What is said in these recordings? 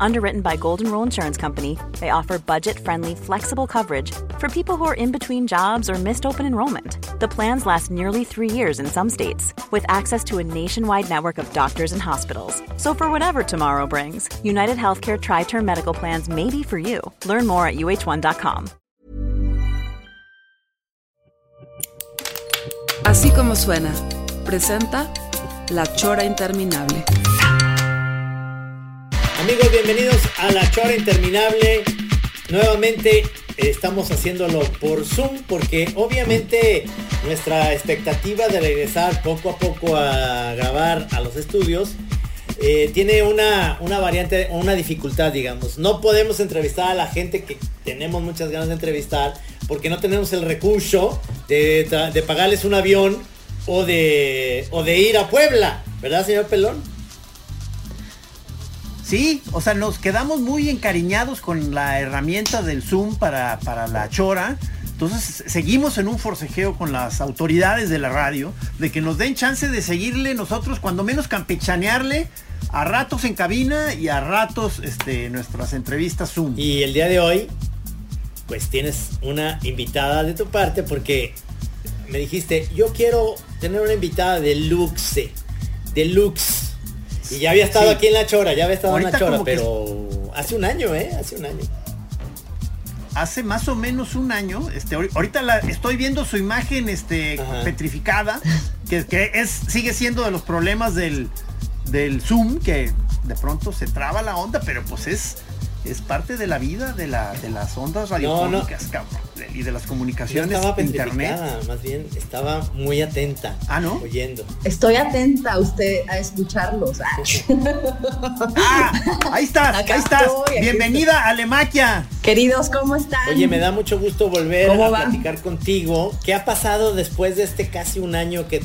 Underwritten by Golden Rule Insurance Company, they offer budget friendly, flexible coverage for people who are in between jobs or missed open enrollment. The plans last nearly three years in some states, with access to a nationwide network of doctors and hospitals. So, for whatever tomorrow brings, United Healthcare Tri Term Medical Plans may be for you. Learn more at uh1.com. Así como suena, presenta La Chora Interminable. Amigos, bienvenidos a La Chora Interminable. Nuevamente estamos haciéndolo por Zoom porque obviamente nuestra expectativa de regresar poco a poco a grabar a los estudios eh, tiene una, una variante, una dificultad, digamos. No podemos entrevistar a la gente que tenemos muchas ganas de entrevistar porque no tenemos el recurso de, de pagarles un avión o de, o de ir a Puebla, ¿verdad, señor Pelón? Sí, o sea, nos quedamos muy encariñados con la herramienta del Zoom para, para la chora. Entonces seguimos en un forcejeo con las autoridades de la radio de que nos den chance de seguirle nosotros, cuando menos campechanearle, a ratos en cabina y a ratos este, nuestras entrevistas Zoom. Y el día de hoy, pues tienes una invitada de tu parte porque me dijiste, yo quiero tener una invitada de luxe, de lux. Y ya había estado Sí. aquí en La Chora, ya había estado en La Chora, que- pero hace un año, ¿eh? Hace un año. Hace más o menos un año, este, ahori- ahorita la, estoy viendo su imagen este, Ajá. petrificada, que, que es, sigue siendo de los problemas del, del Zoom, que de pronto se traba la onda, pero pues es, es parte de la vida de, la, de las ondas radiofónicas, cabrón, y de las No comunicaciones estaba de internet. más bien estaba muy atenta. Ah, ¿no? Oyendo. Estoy atenta a usted a escucharlos. Ah. Ah, ahí estás, Acá ahí estás. estoy, Bienvenida a Alemaquia. Queridos, ¿cómo están? Oye, me da mucho gusto volver ¿Cómo a va? platicar contigo. ¿Qué ha pasado después de este casi un año que,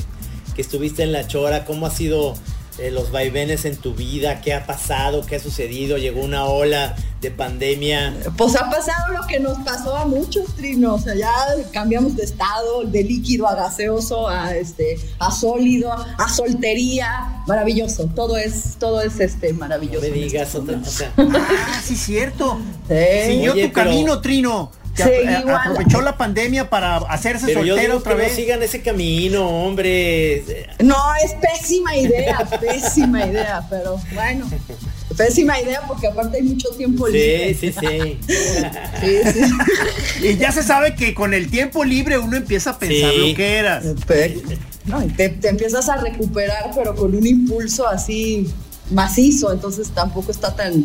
que estuviste en La Chora? ¿Cómo ha sido eh, los vaivenes en tu vida? ¿Qué ha pasado? ¿Qué ha sucedido? ¿Llegó una ola de pandemia? Pues ha pasado lo que nos pasó a muchos trinos, o sea, ya cambiamos de estado, de líquido a gaseoso, a este, a sólido, a soltería, maravilloso, todo es, todo es este No maravilloso. me en digas estos otra cosa. Ah, sí, cierto. Sí. Siguió Oye, tu pero- camino, Trino. Que igual. aprovechó la pandemia para hacerse Pero yo soltera digo otra que vez. no sigan ese camino, hombre. No, es pésima idea, pésima idea, pero bueno, pésima idea porque aparte hay mucho tiempo Sí, libre. sí, sí. Sí, sí. Y ya se sabe que con el tiempo libre uno empieza a pensar Sí. lo que eras. Pe- no, te, te empiezas a recuperar, pero con un impulso así macizo, entonces tampoco está tan...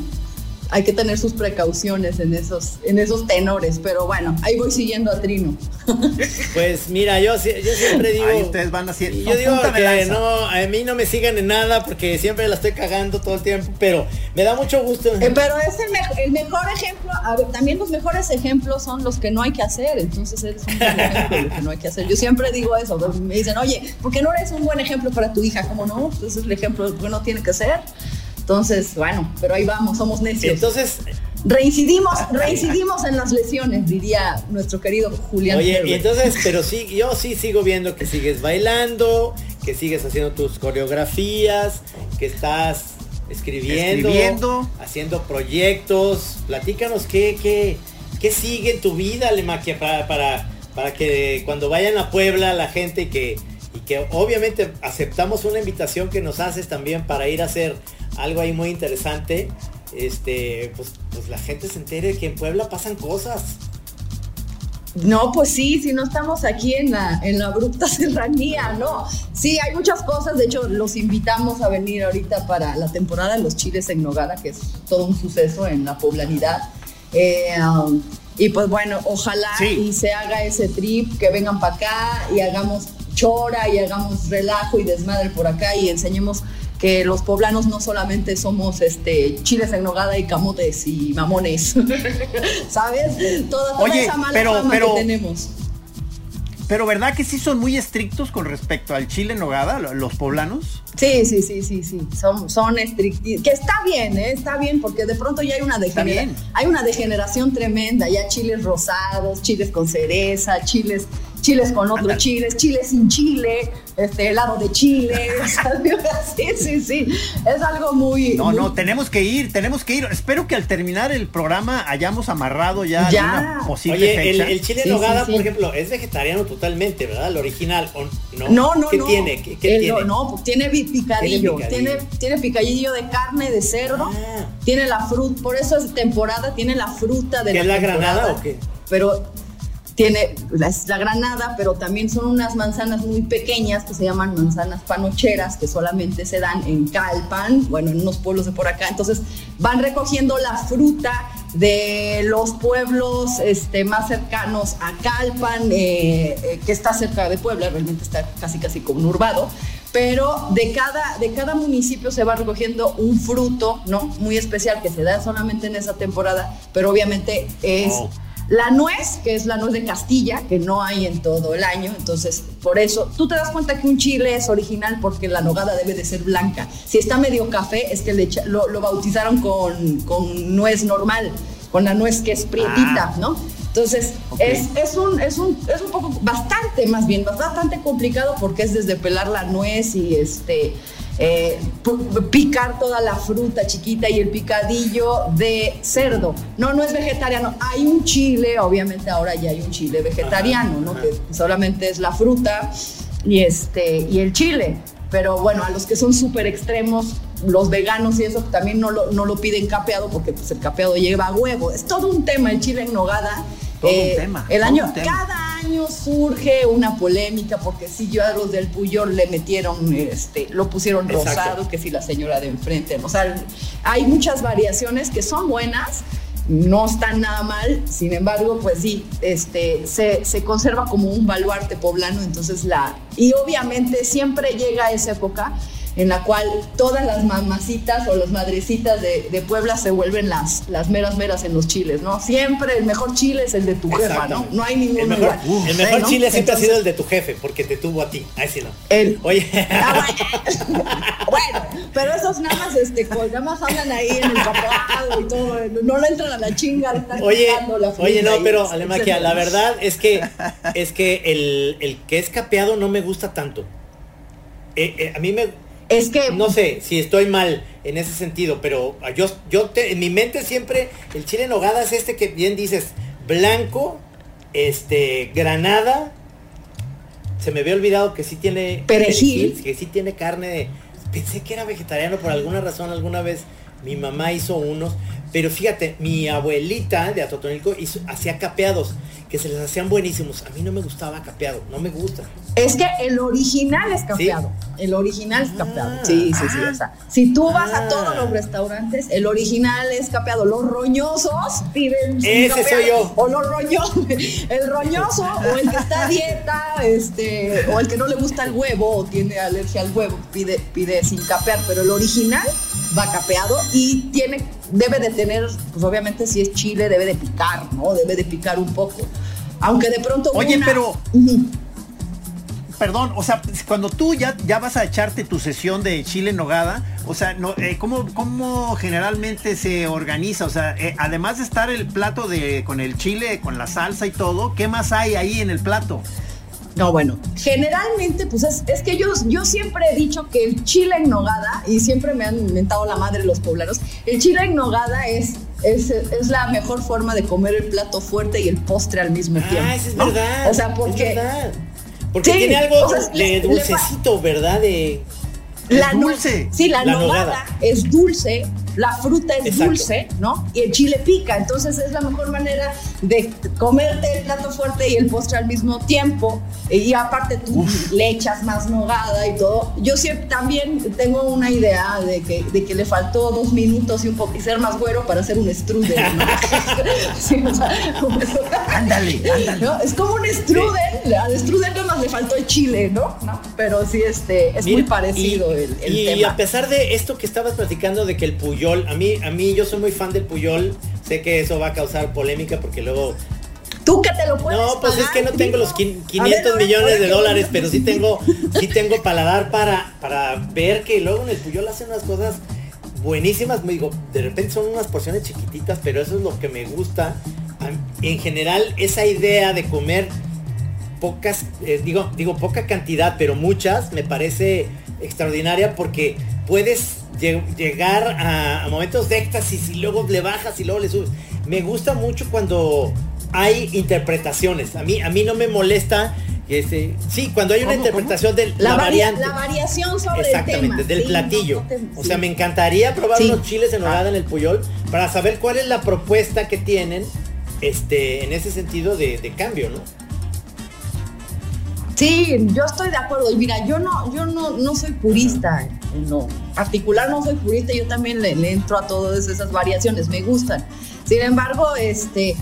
Hay que tener sus precauciones en esos, en esos tenores, pero bueno, ahí voy siguiendo a Trino. Pues mira, yo, yo siempre digo. Ahí ustedes van haciendo. Yo digo que lanza. no, a mí no me sigan en nada porque siempre la estoy cagando todo el tiempo, pero me da mucho gusto. Eh, pero es el, me- el mejor ejemplo, a ver, también los mejores ejemplos son los que no hay que hacer, entonces eres un buen ejemplo de lo que no hay que hacer. Yo siempre digo eso, pues, me dicen, oye, ¿por qué no eres un buen ejemplo para tu hija? ¿Cómo no? Entonces es el ejemplo que no tiene que ser. Entonces, bueno, pero ahí vamos, somos necios. Entonces, Reincidimos, reincidimos en las lesiones, diría nuestro querido Julián. oye, y entonces, pero sí, yo sí sigo viendo que sigues bailando, que sigues haciendo tus coreografías, que estás escribiendo, Escribiendo. haciendo proyectos. Platícanos qué, qué, qué sigue en tu vida, Lemaquia, para, para, para que cuando vayan a Puebla la gente que, y que obviamente aceptamos una invitación que nos haces también para ir a hacer algo ahí muy interesante. Este, pues, pues la gente se entere que en Puebla pasan cosas. No, pues sí, si no estamos aquí en la, en la abrupta serranía, no. Sí, hay muchas cosas, de hecho los invitamos a venir ahorita para la temporada de los chiles en Nogada, que es todo un suceso en la poblanidad. Eh, um, y pues bueno, ojalá Sí. y se haga ese trip, que vengan para acá y hagamos chora y hagamos relajo y desmadre por acá y enseñemos que los poblanos no solamente somos este chiles en nogada y camotes y mamones, ¿sabes? Toda, toda Oye, esa mala pero- fama pero- que tenemos. pero ¿verdad que sí son muy estrictos con respecto al chile en nogada, los poblanos? Sí, sí, sí, sí, sí, son, son estrictos. Que está bien, ¿eh? está bien, porque de pronto ya hay una, degeneración, hay una degeneración tremenda, ya chiles rosados, chiles con cereza, chiles chiles con otros chiles, chiles sin chile, este helado de chile, sí, sí, sí, es algo muy... No, no, tenemos que ir, tenemos que ir. Espero que al terminar el programa hayamos amarrado ya, una posible Oye, El, chile en nogada, por ejemplo, es vegetariano totalmente, ¿verdad? El original, no? No, no, ¿Qué tiene? ¿Qué, tiene? No, pues tiene picadillo, tiene, tiene, picadillo de carne de cerdo, ah. tiene la fruta, por eso es temporada, tiene la fruta de ¿Qué la es la granada o qué? Pero tiene la, granada, pero también son unas manzanas muy pequeñas que se llaman manzanas panocheras, que solamente se dan en Calpan, bueno, en unos pueblos de por acá. Entonces van recogiendo la fruta de los pueblos este, más cercanos a Calpan, eh, eh, que está cerca de Puebla, realmente está casi casi conurbado, pero de cada, de cada municipio se va recogiendo un fruto, ¿no? Muy especial que se da solamente en esa temporada, pero obviamente es... La nuez, que es la nuez de Castilla, que no hay en todo el año, entonces por eso tú te das cuenta que un chile es original porque la nogada debe de ser blanca. Si está medio café, es que lo, bautizaron con, nuez normal, con la nuez que es prietita, ah. ¿no? Entonces, es, un, es, un, es un poco, bastante más bien, bastante complicado porque es desde pelar la nuez y este eh, picar toda la fruta chiquita y el picadillo de cerdo. No, no es vegetariano. Hay un chile, obviamente ahora ya hay un chile vegetariano, ¿no? Que solamente es la fruta y, este, y el chile. Pero bueno, a los que son súper extremos, los veganos y eso también no lo, no lo piden capeado porque pues, el capeado lleva huevo. Es todo un tema el chile en nogada. Todo un eh, tema. El año, cada año surge una polémica porque si yo a los del Puyol le metieron, este, lo pusieron rosado, que si la señora de enfrente, o sea, hay muchas variaciones que son buenas, no están nada mal, sin embargo, pues sí, este, se, se, conserva como un baluarte poblano, entonces la... Y obviamente siempre llega esa época en la cual todas las mamacitas o las madrecitas de, de, Puebla se vuelven las, las meras meras en los chiles, ¿no? Siempre el mejor chile es el de tu jefa, ¿no? No hay ningún El mejor, el mejor chile siempre ha sido el de tu jefe, porque te tuvo a ti. Ahí sí no. El, Oye. Ah, bueno. pero esos nada más, este, pues, nada más hablan ahí en el papado y todo, no le entran a la chinga. Oye, oye, no, pero Alemaquia, la verdad es que, es que el, el que es capeado no me gusta tanto. Eh, eh, a mí me, es que... No sé si estoy mal en ese sentido, pero yo, yo en mi mente siempre el chile en nogada es este que bien dices, blanco, este, granada. Se me había olvidado que sí tiene perejil, que sí tiene carne. Pensé que era vegetariano por alguna razón alguna vez. Mi mamá hizo unos, pero fíjate, mi abuelita de Atotonilco hacía capeados que se les hacían buenísimos. A mí no me gustaba capeado, no me gusta. Es que el original es capeado. El original es capeado. Ah. sí, sí, sí. O sea, si tú vas a todos los restaurantes, el original es capeado. Los roñosos piden. Ese soy yo. O los roñosos. El roñoso o el que está a dieta, este, o el que no le gusta el huevo o tiene alergia al huevo, pide, pide sin capear. Pero el original va capeado y tiene, debe de tener, pues obviamente si es chile, debe de picar, ¿no? Debe de picar un poco. Aunque de pronto. Oye, pero. Perdón, o sea, cuando tú ya, ya vas a echarte tu sesión de chile en nogada, o sea, no, eh, ¿cómo, generalmente se organiza? O sea, eh, además de estar el plato de con el chile, con la salsa y todo, ¿qué más hay ahí en el plato? No, bueno, generalmente, pues es, que yo, yo siempre he dicho que el chile en nogada, y siempre me han inventado la madre los poblanos, el chile en nogada es es, es, la mejor forma de comer el plato fuerte y el postre al mismo ah, tiempo. Ah, eso es verdad. O sea, porque. Es verdad. Porque tiene algo de dulcecito, ¿verdad? De. La dulce. sí, la, nogada, es dulce, la fruta es dulce, ¿no? Y el chile pica, entonces es la mejor manera de comerte el plato fuerte y el postre al mismo tiempo. Y aparte tú le echas más nogada y todo. Yo siempre también tengo una idea de que, de que le faltó dos minutos y un poco y ser más güero para hacer un strudel. ¿no? sí, o sea, ándale, ándale. Es como un strudel. Al strudel más le faltó el chile, ¿no? ¿No? Pero sí, este, es muy parecido el, el y tema. Y a pesar de esto que estabas platicando de que el Puyo a mí, a mí yo soy muy fan del Puyol, sé que eso va a causar polémica porque luego Tú que te lo puedes No, pues es que no tengo los quin- A 500 ver, millones de dólares, pero sí tengo, sí tengo paladar para, para ver que luego en el Puyol hacen unas cosas buenísimas. Me digo, de repente son unas porciones chiquititas, pero eso es lo que me gusta. En general, esa idea de comer pocas, eh, digo, digo poca cantidad, pero muchas, me parece extraordinaria porque puedes llegar a, a momentos de éxtasis y luego le bajas y luego le subes. Me gusta mucho cuando hay interpretaciones. A mí, a mí no me molesta. Este, sí, cuando hay una ¿Cómo, interpretación de La, la, varia- variante. la variación sobre Exactamente, el tema. del sí, platillo. no te- O sí. sea, me encantaría probar Sí. unos chiles en nogada en el Puyol para saber cuál es la propuesta que tienen este, en ese sentido de, de cambio, ¿no? Sí, yo estoy de acuerdo. Y mira, yo no, yo no, no soy purista. No, particular no soy purista. Yo también le, le entro a todas esas variaciones. Me gustan. Sin embargo, este,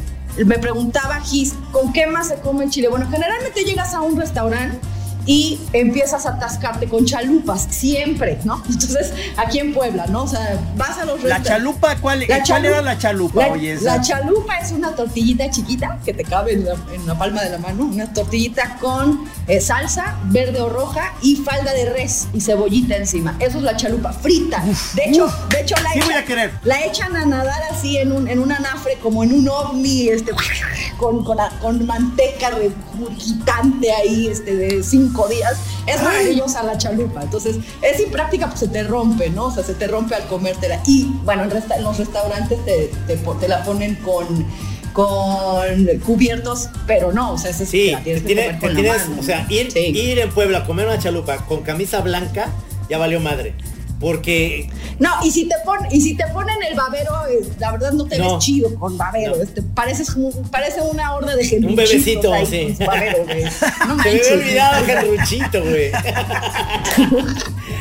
me preguntaba Gis, ¿con qué más se come el chile? Bueno, generalmente llegas a un restaurante y empiezas a atascarte con chalupas, siempre, ¿no? Entonces, aquí en Puebla, ¿no? O sea, vas a los La chalupa, ¿cuál, La cuál chalupa- era la chalupa? La, Oye, esa? la chalupa es una tortillita chiquita que te cabe en la, en la palma de la mano, una tortillita con eh, salsa verde o roja y falda de res y cebollita encima. Eso es la chalupa frita. De hecho, de hecho la, sí voy echan- a querer. la echan a nadar así en un, en un anafre, como en un ovni, este, con, con, con manteca regurgitante ahí este, de cinco días. Es maravillosa la chalupa. Entonces, es impráctica, pues se te rompe, ¿no? O sea, se te rompe al comértela. Y bueno, en, resta- en los restaurantes te, te, po- te la ponen con, con cubiertos, pero no, o sea, ese Sí, la tienes que tiene- comer que con la tienes, mano, o sea, ¿no? ir, Sí. ir en Puebla a comer una chalupa con camisa blanca ya valió madre. Porque No, y si te ponen, y si te ponen el babero, eh, la verdad no te No. ves chido con babero. No. Este, pareces parece una horda de gente. bebecito, sí. No se me había olvidado Gerruchito, güey.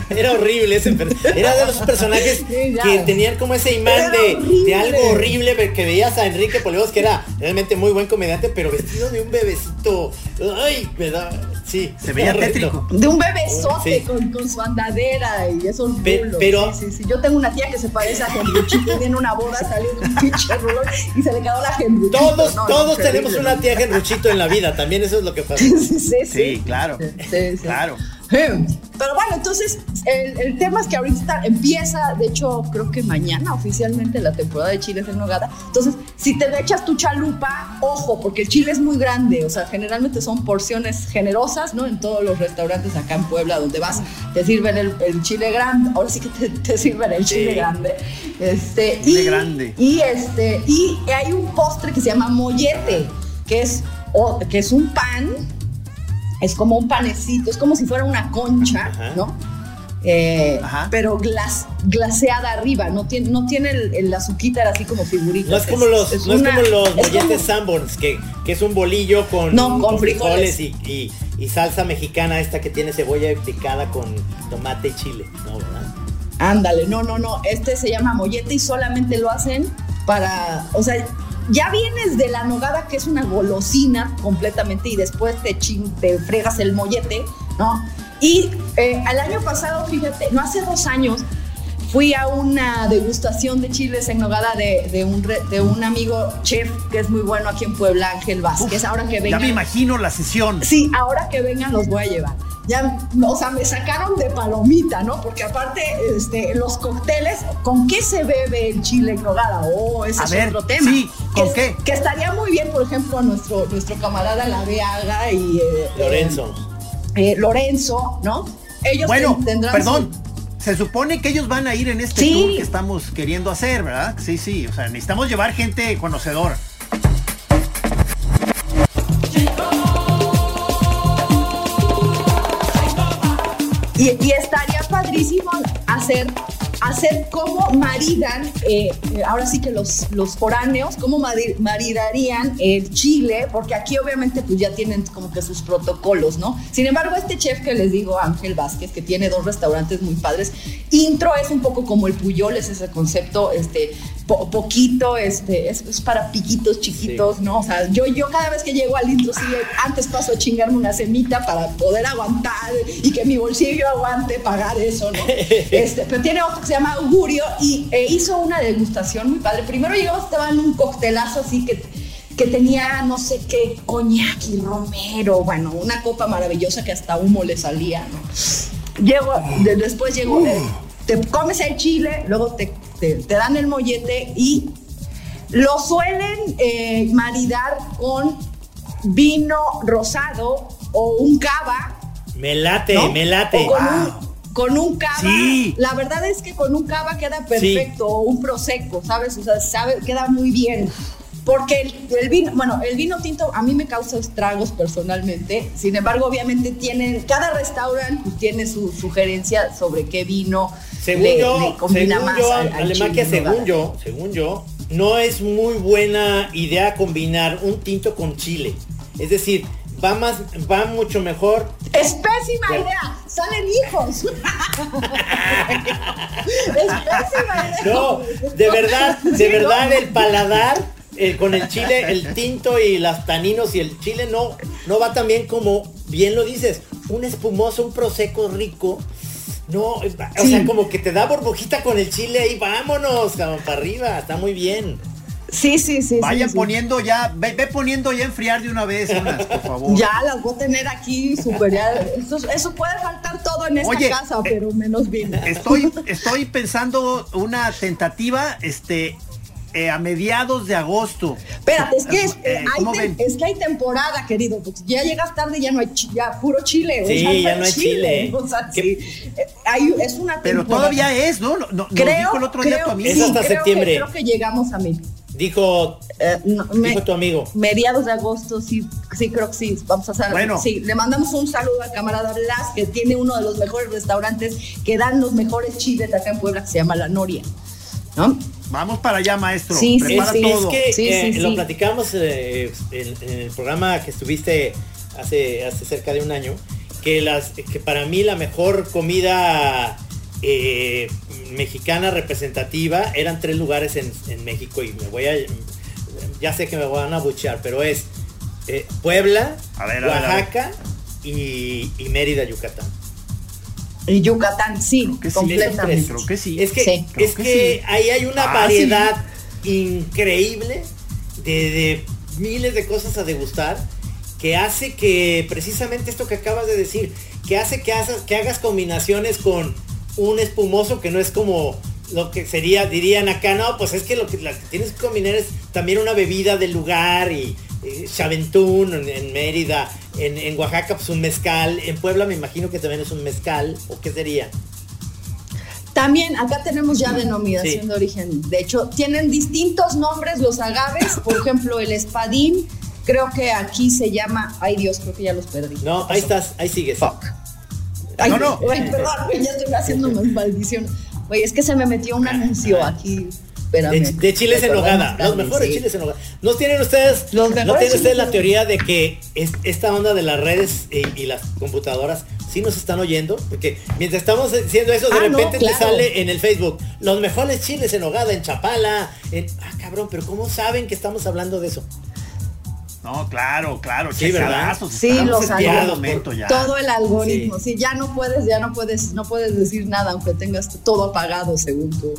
Era horrible ese Era de los personajes Sí, que tenían como ese imán de, de algo horrible que veías a Enrique Polevos, que era realmente muy buen comediante, pero vestido de un bebecito. Ay, me da. Sí. Se veía horrible. tétrico. De un bebesote Sí. con, con su andadera y esos Pe- rulos. pero- Sí, sí, sí. Yo tengo una tía que se parece a Henruchito y en una boda salió un pinche rulón y se le quedó la Henruchito. Todos, No, todos tenemos una tía Genruchito en la vida, también eso es lo que pasa. Sí, sí, sí. Sí, claro. Sí. Pero bueno, entonces el, el tema es que ahorita empieza, de hecho, creo que mañana oficialmente la temporada de chiles en nogada. Entonces, si te echas tu chalupa, ojo, porque el chile es muy grande. O sea, generalmente son porciones generosas, ¿no? En todos los restaurantes acá en Puebla donde vas, te sirven el, el chile grande. Ahora sí que te, te sirven el chile Sí. grande. Este, Chile y, grande. Y este, y hay un postre que se llama mollete, que es, que es un pan es como un panecito, es como si fuera una concha, Ajá. ¿no? Eh, Ajá. pero glas, glaseada arriba, no tiene, no tiene el, el azuquitar así como figurita. No es como los, es no es como los es molletes Sanborns, que, que es un bolillo con, No, con frijoles. y, y- y salsa mexicana esta que tiene cebolla picada con tomate y chile, ¿no? ¿verdad? Ándale, no, no, no. Este se llama mollete y solamente lo hacen para. O sea, ya vienes de la nogada, que es una golosina completamente, y después te, chin- te fregas el mollete, ¿no? Y eh, al año pasado, fíjate, no hace dos años, fui a una degustación de chiles en nogada de, de un, re- de un amigo chef que es muy bueno aquí en Puebla, Ángel Vázquez. Uf, ahora que Ya vengan. me imagino la sesión. Sí, ahora que vengan los voy a llevar. Ya, o sea, me sacaron de palomita, ¿no? Porque aparte, este, los cócteles, ¿con qué se bebe el chile en nogada? Oh, ese A es ver, otro tema. sí, ¿con que, qué? Que estaría muy bien, por ejemplo, nuestro, nuestro camarada La Veaga y eh, Lorenzo. eh, eh, Lorenzo, ¿no? Ellos Bueno, ten- tendrán perdón. su- Se supone que ellos van a ir en este Sí. tour que estamos queriendo hacer, ¿verdad? Sí, sí. O sea, necesitamos llevar gente conocedora. Y, estaría padrísimo hacer, hacer cómo maridan, eh, eh, ahora sí que los, los foráneos, cómo mari- maridarían el chile, porque aquí obviamente pues ya tienen como que sus protocolos, ¿no? Sin embargo, este chef que les digo, Ángel Vázquez, que tiene dos restaurantes muy padres, intro es un poco como el Puyol, es ese concepto, este, po- poquito, este, es, es para piquitos chiquitos, ¿no? O sea, yo, yo cada vez que llego al intro, sí, antes paso a chingarme una semita para poder aguantar y que mi bolsillo aguante pagar eso, ¿no? Este, pero tiene otro que se llama Augurio y eh, hizo una degustación muy padre. Primero llegamos, estaba en un coctelazo así que que tenía no sé qué, coñac y romero, bueno, una copa maravillosa que hasta humo le salía, ¿no? Llego, de- después llegó, eh, te comes el chile, luego te, te- te dan el mollete y lo suelen eh, maridar con vino rosado o un cava. Me late, ¿no? me late. O con, un, con un cava. Sí. La verdad es que con un cava queda perfecto, o un prosecco, ¿sabes? O sea, sabe, queda muy bien. Porque el, el vino, bueno, el vino tinto a mí me causa estragos personalmente. Sin embargo, obviamente tienen, cada restaurante pues, tiene su sugerencia sobre qué vino Según le, yo, le combina según más yo, al, al Alemaquia, chile según yo, según yo, no es muy buena idea combinar un tinto con chile. Es decir, va más, va mucho mejor. Es pésima idea. Salen hijos. es pésima idea. No, de verdad, de verdad el paladar eh, con el chile, el tinto y las taninos y el chile no, no va tan bien como bien lo dices. Un espumoso, un prosecco rico. No, es- o Sí. sea, como que te da burbujita con el chile y vámonos, cabrón, para arriba, está muy bien. Sí, sí, sí. Vayan sí, sí. poniendo ya, ve, ve poniendo ya enfriar de una vez unas, por favor. Ya las voy a tener aquí super ya. Eso, eso puede faltar todo en esta Oye, casa, eh, pero menos vino. Estoy, estoy pensando una tentativa, este, eh, a mediados de agosto. Espérate, es que, es, Eh, hay ¿cómo tem- ven? es que hay temporada, querido. porque ya llegas tarde y ya no hay chi- ya puro chile. o Sí, sea, ya no hay chile. O sea, ¿Qué- sí. Eh, hay- es una Pero temporada. todavía es, ¿no? No, no, creo, dijo el otro día tu amigo. Es hasta creo que- septiembre. creo que llegamos a mil. Dijo, Eh, no, me- dijo tu amigo. mediados de agosto, sí, sí, creo que sí, vamos a hacer. Bueno. Sí, le mandamos un saludo al camarada Blas, que tiene uno de los mejores restaurantes que dan los mejores chiles acá en Puebla, que se llama La Noria. ¿No? Vamos para allá, maestro. Sí, sí, Prepara es, sí. todo. es que Sí, eh, sí, lo sí. platicamos eh, en, en el programa que estuviste hace, hace cerca de un año, que, las, que para mí la mejor comida eh, mexicana representativa eran tres lugares en, en México y me voy a... Ya sé que me van a buchear, pero es eh, Puebla, A ver, a ver, a ver. Oaxaca Y, y Mérida, Yucatán. Y Yucatán, sí, Creo que sí, completamente. creo que sí. Es que, Sí. Es que que, sí. ahí hay una Ah, variedad increíble de, de miles de cosas a degustar que hace que precisamente esto que acabas de decir, que hace que hagas, que hagas combinaciones con un espumoso que no es como lo que sería, dirían acá, no, pues es que lo que, la que tienes que combinar es también una bebida del lugar y eh, Chaventún en, en Mérida, en, en Oaxaca pues un mezcal, en Puebla me imagino que también es un mezcal, o qué sería. También acá tenemos ya denominación Sí. de origen. De hecho, tienen distintos nombres los agaves. Por ejemplo, el espadín, creo que aquí se llama. Ay Dios, creo que ya los perdí. No, ahí estás, ahí sigues. Ay, No, no. ay, perdón, ya estoy haciendo más maldición. Oye, es que se me metió un anuncio aquí. Espérame. De, de chiles en nogada, los mejores sí. chiles en nogada. ¿No tienen ustedes, Los ¿no tienen ustedes la teoría de que es- esta onda de las redes y, y las computadoras sí nos están oyendo? Porque mientras estamos diciendo eso, de Ah, no, repente claro. te sale en el Facebook, los mejores chiles en nogada, en Chapala, en... Ah, cabrón, pero ¿cómo saben que estamos hablando de eso? No, claro, claro. Sí, ¿verdad? Sí, los todo algoritmos. momento ya. Todo el algoritmo, sí. ya no puedes, ya no puedes, no puedes decir nada aunque tengas todo apagado según tú.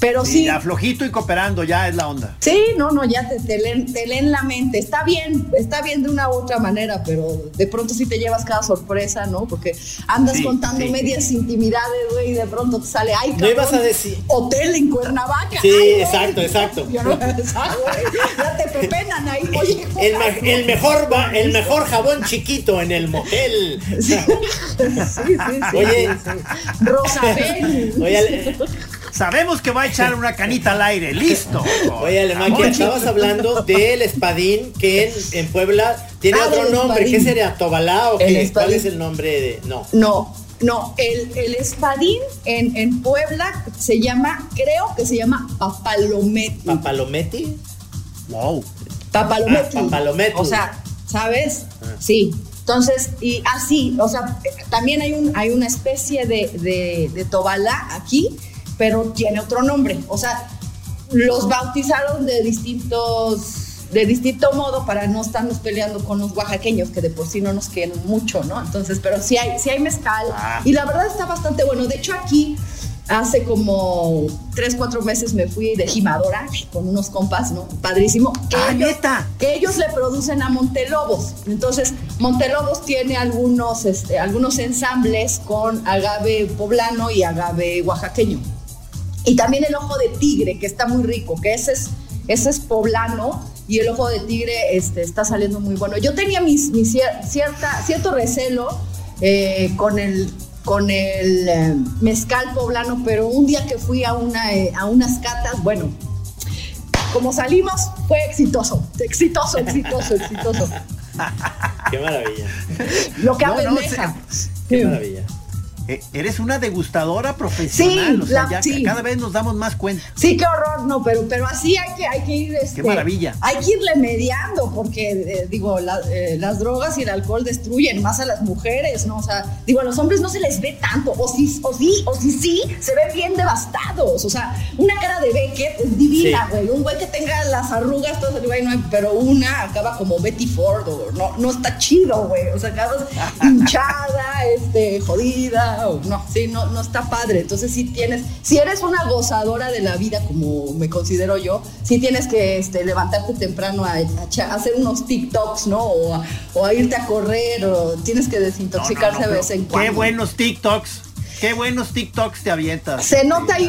Pero Sí, sí, ya flojito y cooperando, ya es la onda. Sí, no, no, ya te, te leen, te leen la mente. Está bien, está bien de una u otra manera, pero de pronto sí te llevas cada sorpresa, ¿no? Porque andas Sí, contando sí. medias intimidades, güey, y de pronto te sale, ay, cabrón, ibas a decir- Hotel en Cuernavaca. Sí, ay, exacto, exacto. Ya, no, exacto, ya te pepenan ahí. Oye, El, me- el mejor ba- el mejor jabón chiquito en el motel. Sí, sí, sí. Oye. Rosabel. Oye, Sabemos que va a echar una canita al aire, listo. Oye, Alemán, que estabas hablando del espadín que en, en Puebla tiene Ah, otro nombre. espadín. ¿Qué sería? ¿Tobalá o qué? ¿Cuál es el nombre de.? No. No, no, el, el espadín en, en Puebla se llama, creo que se llama papalometti. ¿Papalometti? Wow. Papalometti. Ah, papalometti. O sea, ¿sabes? Ah. Sí. Entonces, y así, o sea, también hay, un, hay una especie de, de, de tobalá aquí, pero tiene otro nombre. O sea, los bautizaron de distintos de distinto modo para no estarnos peleando con los oaxaqueños que de por sí no nos quieren mucho, ¿no? Entonces, pero sí hay, sí hay mezcal Ah. y la verdad está bastante bueno. De hecho, aquí Hace como tres, cuatro meses me fui de gimadora con unos compas, ¿no? Padrísimo. Que, Ah, ellos, ¿neta? que ellos le producen a Montelobos. Entonces, Montelobos tiene algunos, este, algunos ensambles con agave poblano y agave oaxaqueño. Y también el ojo de tigre, que está muy rico, que ese es, ese es poblano y el ojo de tigre este, está saliendo muy bueno. Yo tenía mis, mis cier- cierta, cierto recelo eh, con el, con el eh, mezcal poblano, pero un día que fui a, una, eh, a unas catas, bueno, como salimos, fue exitoso, exitoso, exitoso, exitoso. Qué maravilla. Lo que No. Qué maravilla. Eh, eres una degustadora profesional. Sí, o sea, la- ya sí. cada vez nos damos más cuenta. Sí, qué horror, no, pero, pero así hay que, hay que ir. Este, maravilla. Hay que irle mediando, porque, eh, digo, la- eh, las drogas y el alcohol destruyen más a las mujeres, ¿no? O sea, digo, a los hombres no se les ve tanto, o sí, o sí, o sí, sí, se ven bien devastados. O sea, una cara de Beckett es divina, Sí. güey. Un güey que tenga las arrugas, todo güey, no hay- pero una acaba como Betty Ford, o no, no está chido, güey. O sea, acabas hinchada, este, jodida, no, sí, no, no está padre. Entonces, sí tienes, si eres una gozadora de la vida, como me considero yo, sí tienes que este, levantarte temprano a, a echa- a hacer unos TikToks, ¿no? O a, o a irte a correr, o tienes que desintoxicarse No, no, no, de vez en cuando. Qué buenos TikToks. Qué buenos TikToks te avientas. Se nota eh, ahí,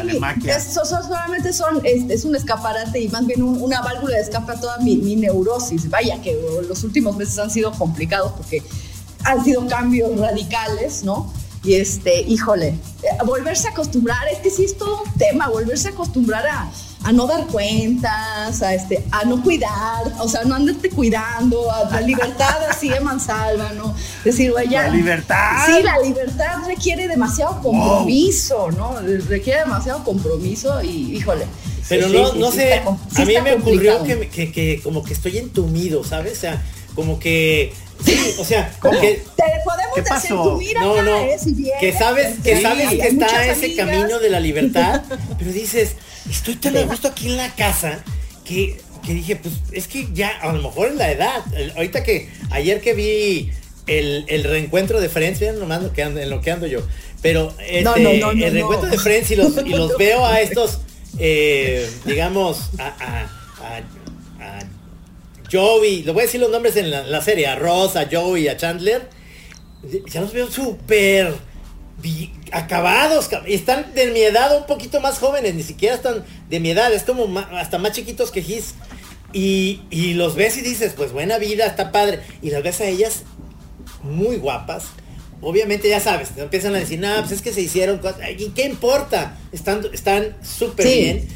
solamente son, es, es un escaparate y más bien un- una válvula de escape a toda mi, mi neurosis. Vaya que los últimos meses han sido complicados porque han sido cambios radicales, ¿no? Y este, híjole, eh, volverse a acostumbrar, es que sí es todo un tema, volverse a acostumbrar a, a no dar cuentas, a, este, a no cuidar, o sea, no andarte cuidando, a la libertad así de mansalva, ¿no? Decir, güey, ya. La libertad. Sí, la libertad requiere demasiado compromiso, ¿no? Requiere demasiado compromiso y, híjole. Pero sí, no, sí, no sí sé, está a mí me ocurrió que, me- que, que como que estoy entumido, ¿sabes? O sea, como que, sí, o sea, como que, Te podemos ¿Qué decir, pasó? tú mira no, no, eh, vienes, que sabes, que sí, sabes que está ese amigas. camino de la libertad, pero dices, estoy tan a gusto aquí en la casa que, que dije, pues es que ya, a lo mejor es la edad. El- ahorita que, ayer que vi el, el reencuentro de Friends, vean nomás lo que ando, en lo que ando yo, pero este, No, no, el reencuentro de Friends y los, y los veo a estos, eh, digamos, a, a, a- a Joey, le voy a decir los nombres en la, la serie, a Ross, a Joey, a Chandler, ya los veo súper acabados, cab- están de mi edad un poquito más jóvenes, ni siquiera están de mi edad, es como hasta más chiquitos que Gis. Y, y los ves y dices, pues buena vida, está padre. Y las ves a ellas muy guapas. Obviamente ya sabes, te empiezan a decir, no, pues es que se hicieron cosas. ¿Y qué importa? Están están súper Sí. bien.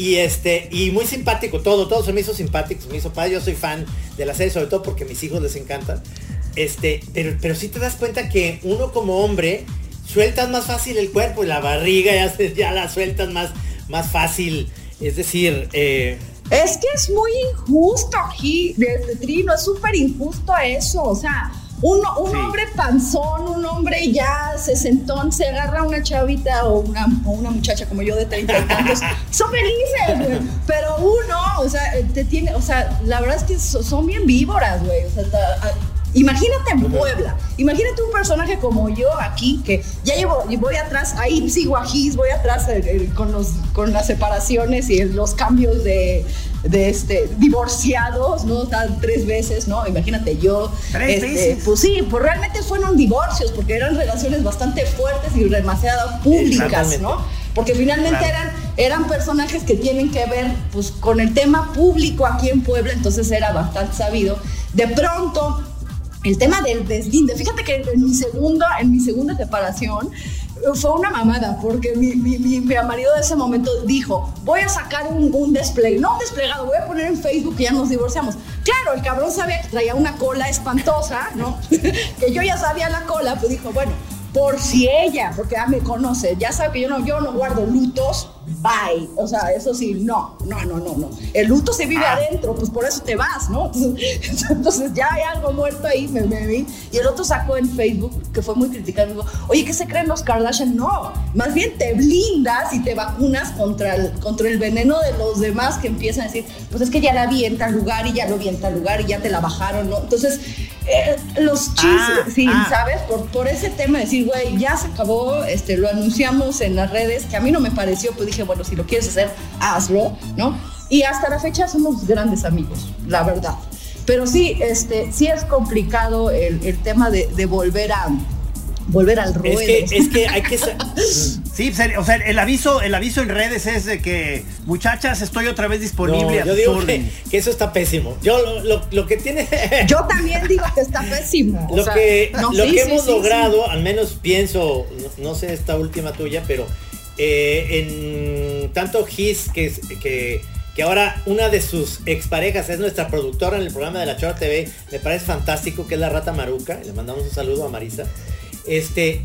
Y este, y muy simpático todo, todo se me hizo simpático, se me hizo padre. Yo soy fan de la serie, sobre todo porque mis hijos les encantan. Este, pero, pero sí te das cuenta que uno como hombre sueltas más fácil el cuerpo y la barriga ya, ya la sueltas más, más fácil. Es decir, eh, Es que es muy injusto aquí, desde Trino, es súper injusto eso. O sea, un, un Sí. hombre panzón, un hombre ya sesentón, se agarra a una chavita o una, o una muchacha como yo de treinta y tantos. son felices, güey. Pero uno, o sea, te tiene, o sea, la verdad es que so- son bien víboras, güey. O sea, Imagínate en Puebla, imagínate un personaje como yo aquí, que ya llevo, y voy atrás, ahí sigo a Gis, voy atrás con, los, con las separaciones y los cambios de, de este, divorciados, ¿no? Están tres veces, ¿no? Imagínate yo. ¿Tres este, veces? Pues sí, pues realmente fueron divorcios, porque eran relaciones bastante fuertes y demasiado públicas. ¿no? Porque finalmente Claro. eran, eran personajes que tienen que ver pues, con el tema público aquí en Puebla, entonces era bastante sabido. De pronto, el tema del deslinde, fíjate que en mi, segundo, en mi segunda separación eh, fue una mamada, porque mi, mi, mi- marido de ese momento dijo, voy a sacar un, un desplegado, no un desplegado, voy a poner en Facebook que ya nos divorciamos. Claro, el cabrón sabía que traía una cola espantosa, ¿no? que yo ya sabía la cola, pues dijo, bueno, por si ella, porque ya me conoce, ya sabe que yo no, yo no guardo lutos, bye. O sea, eso sí, no, no, no, no, no. El luto se vive adentro, pues por eso te vas, ¿no? Entonces, ya hay algo muerto ahí, me, me, vi. Y el otro sacó en Facebook, que fue muy criticado, dijo, oye, ¿qué se creen los Kardashian? No, más bien te blindas y te vacunas contra el, contra el veneno de los demás que empiezan a decir, pues es que ya la vi en tal lugar y ya lo vi en tal lugar y ya te la bajaron, ¿no? Entonces, eh, los chistes, ah, sí, ah. ¿sabes? Por, por ese tema de decir, güey, ya se acabó, este, lo anunciamos en las redes, que a mí no me pareció, pues dije, bueno, si lo quieres hacer, hazlo, ¿no? Y hasta la fecha somos grandes amigos, la verdad. Pero sí, este, sí es complicado el, el tema de, de volver a volver al ruedo. Es que, hay que... sí, o sea, el aviso, el aviso en redes es de que, muchachas, estoy otra vez disponible. yo digo que, eso está pésimo. Yo lo, que tiene... yo también digo que está pésimo. Lo que, lo que hemos logrado, al menos pienso, no, sé esta última tuya, pero eh, en tanto Gis que... que que ahora una de sus exparejas es nuestra productora en el programa de la Chora TV, me parece fantástico, que es la Rata Maruca, le mandamos un saludo a Marisa. Este,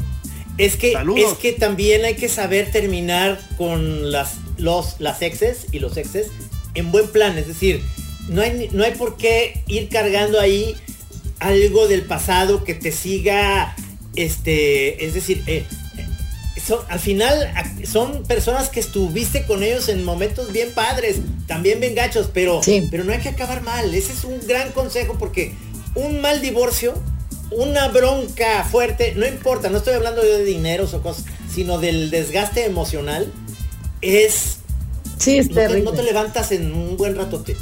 es que, es que también hay que saber terminar con las, los, las exes y los exes en buen plan. Es decir, no hay, no hay por qué ir cargando ahí algo del pasado que te siga, este, es decir, eh, son, al final son personas que estuviste con ellos en momentos bien padres, también bien gachos, pero, pero no hay que acabar mal. Ese es un gran consejo porque un mal divorcio una bronca fuerte, no importa, no estoy hablando de dineros o cosas, sino del desgaste emocional, es... Sí, es no terrible. Te, no te levantas en un buen ratote.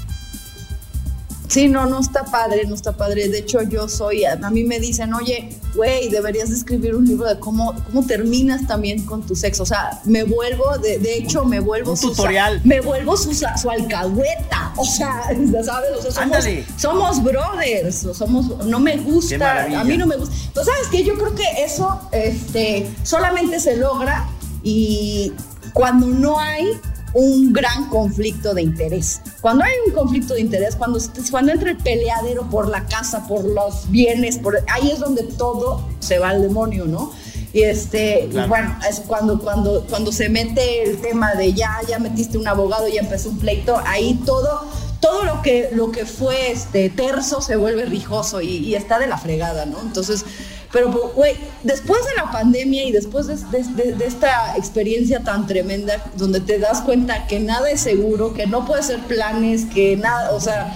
Sí, no, no está padre, no está padre. De hecho, yo soy, a mí me dicen, oye, güey, deberías escribir un libro de cómo, cómo terminas también con tu sexo. O sea, me vuelvo, de, de hecho, me vuelvo... Un tutorial. me vuelvo su, su alcahueta. O sea, ¿sabes? O sea, somos, somos, brothers, somos, no me gusta, a mí no me gusta. Entonces, ¿sabes qué? Yo creo que eso este, solamente se logra y cuando no hay un gran conflicto de interés. Cuando hay un conflicto de interés, cuando, cuando entra el peleadero por la casa, por los bienes, por, ahí es donde todo se va al demonio, ¿no? Y este, bueno, es cuando, cuando, cuando se mete el tema de ya, ya metiste un abogado, ya empezó un pleito, ahí todo, todo lo que, lo que fue este terso se vuelve rijoso y, y está de la fregada, ¿no? Entonces, pero, güey, después de la pandemia y después de, esta experiencia tan tremenda, donde te das cuenta que nada es seguro, que no puedes hacer planes, que nada, o sea,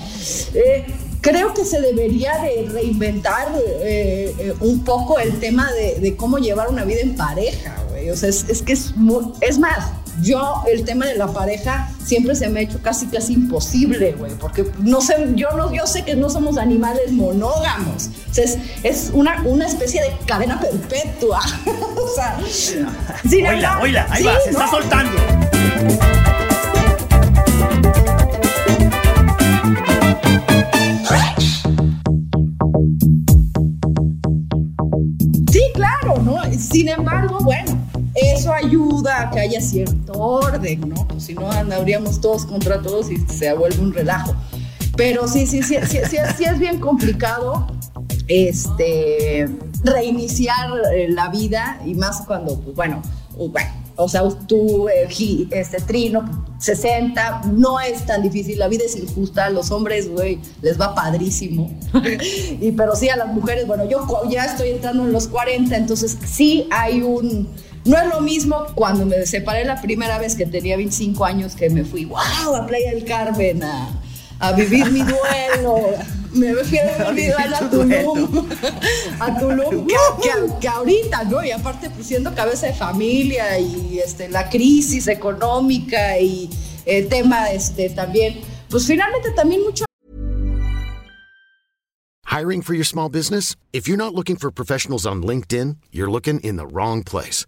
eh, creo que se debería de reinventar eh, eh, un poco el tema de, cómo llevar una vida en pareja, güey. O sea, es, es que es, es más, yo el tema de la pareja siempre se me ha hecho casi casi imposible, güey, porque no sé, yo no, yo sé que no somos animales monógamos, o sea, es, una, una especie de cadena perpetua, o sea, oila, oila, ahí va, se está soltando. Sí, claro, ¿no? Sin embargo, bueno, eso ayuda a que haya cierto orden, ¿no? Pues si no andaríamos todos contra todos y se vuelve un relajo. Pero sí, sí, sí, sí, sí, es bien complicado este, reiniciar eh, la vida y más cuando, pues, bueno, bueno, o sea, tú, eh, este Trino, 60, no es tan difícil, la vida es injusta, a los hombres, güey, les va padrísimo. y pero sí a las mujeres, bueno, yo ya estoy entrando en los 40, entonces sí hay un no es lo mismo cuando me separé la primera vez que tenía 25 años que me fui, wow, a Playa del Carmen a, vivir mi duelo. Me fui a vivir a Tulum, a Tulum, que, ahorita, ¿no? Y aparte, pues siendo cabeza de familia y este, la crisis económica y el eh, tema este, también, pues finalmente también mucho Hiring for your small business? If you're not looking for professionals on LinkedIn, you're looking in the wrong place.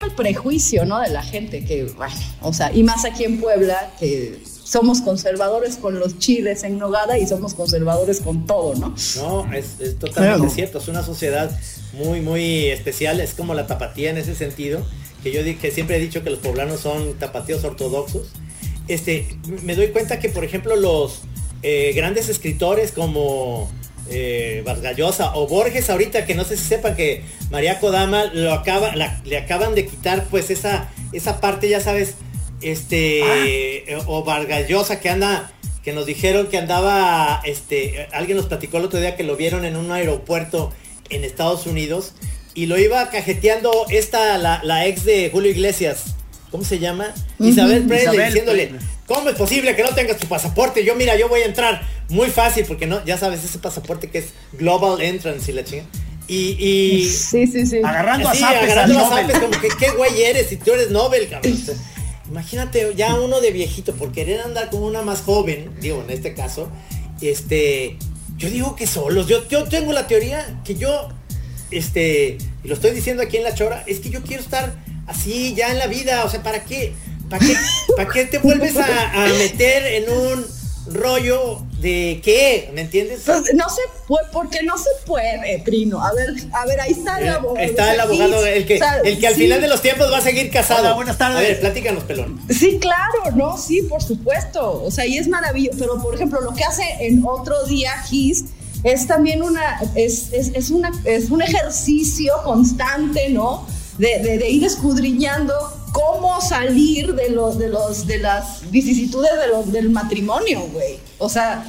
El prejuicio, ¿no? De la gente que, bueno, o sea, y más aquí en Puebla, que somos conservadores con los chiles en nogada y somos conservadores con todo, ¿no? No, es, totalmente cierto, es una sociedad muy, muy especial, es como la tapatía en ese sentido, que yo que siempre he dicho que los poblanos son tapatíos ortodoxos. Este, me doy cuenta que, por ejemplo, los eh, grandes escritores como eh, Vargallosa o Borges ahorita, que no sé si sepan que María Kodama lo acaba, le acaban de quitar pues esa, esa parte, ya sabes, este, ah. o Vargallosa que anda, que nos dijeron que andaba, este, alguien nos platicó el otro día que lo vieron en un aeropuerto en Estados Unidos y lo iba cajeteando esta, la, ex de Julio Iglesias, ¿cómo se llama? Isabel Presley, diciéndole, ¿cómo es posible que no tengas tu pasaporte? Yo mira, yo voy a entrar muy fácil porque no, ya sabes, ese pasaporte que es Global Entrance y la chinga. Y, y sí, sí, sí. Agarrando a zapes, agarrando a zapes, como que qué güey eres si tú eres Nobel, cabrón. Imagínate ya uno de viejito por querer andar con una más joven, digo, en este caso, este, yo digo que solos. Yo, yo tengo la teoría que yo, este, y lo estoy diciendo aquí en la chora, es que yo quiero estar así ya en la vida. O sea, ¿para qué? ¿Para qué, ¿para qué te vuelves a meter en un rollo de qué, ¿me entiendes? Pues, no se puede, porque no se puede, Prino. A ver, a ver, ahí está el eh, abogado. Está el abogado, el que, el que al final de los tiempos va a seguir casado. buenas tardes. A ver, platícanos, pelón. Sí, claro, no, sí, por supuesto. O sea, y es maravilloso. Pero, por ejemplo, lo que hace en otro día Gis es también una, es, es, es, una, es un ejercicio constante, ¿no? De, de, de ir escudriñando cómo salir de los de los de las vicisitudes de los, del matrimonio, güey. O sea,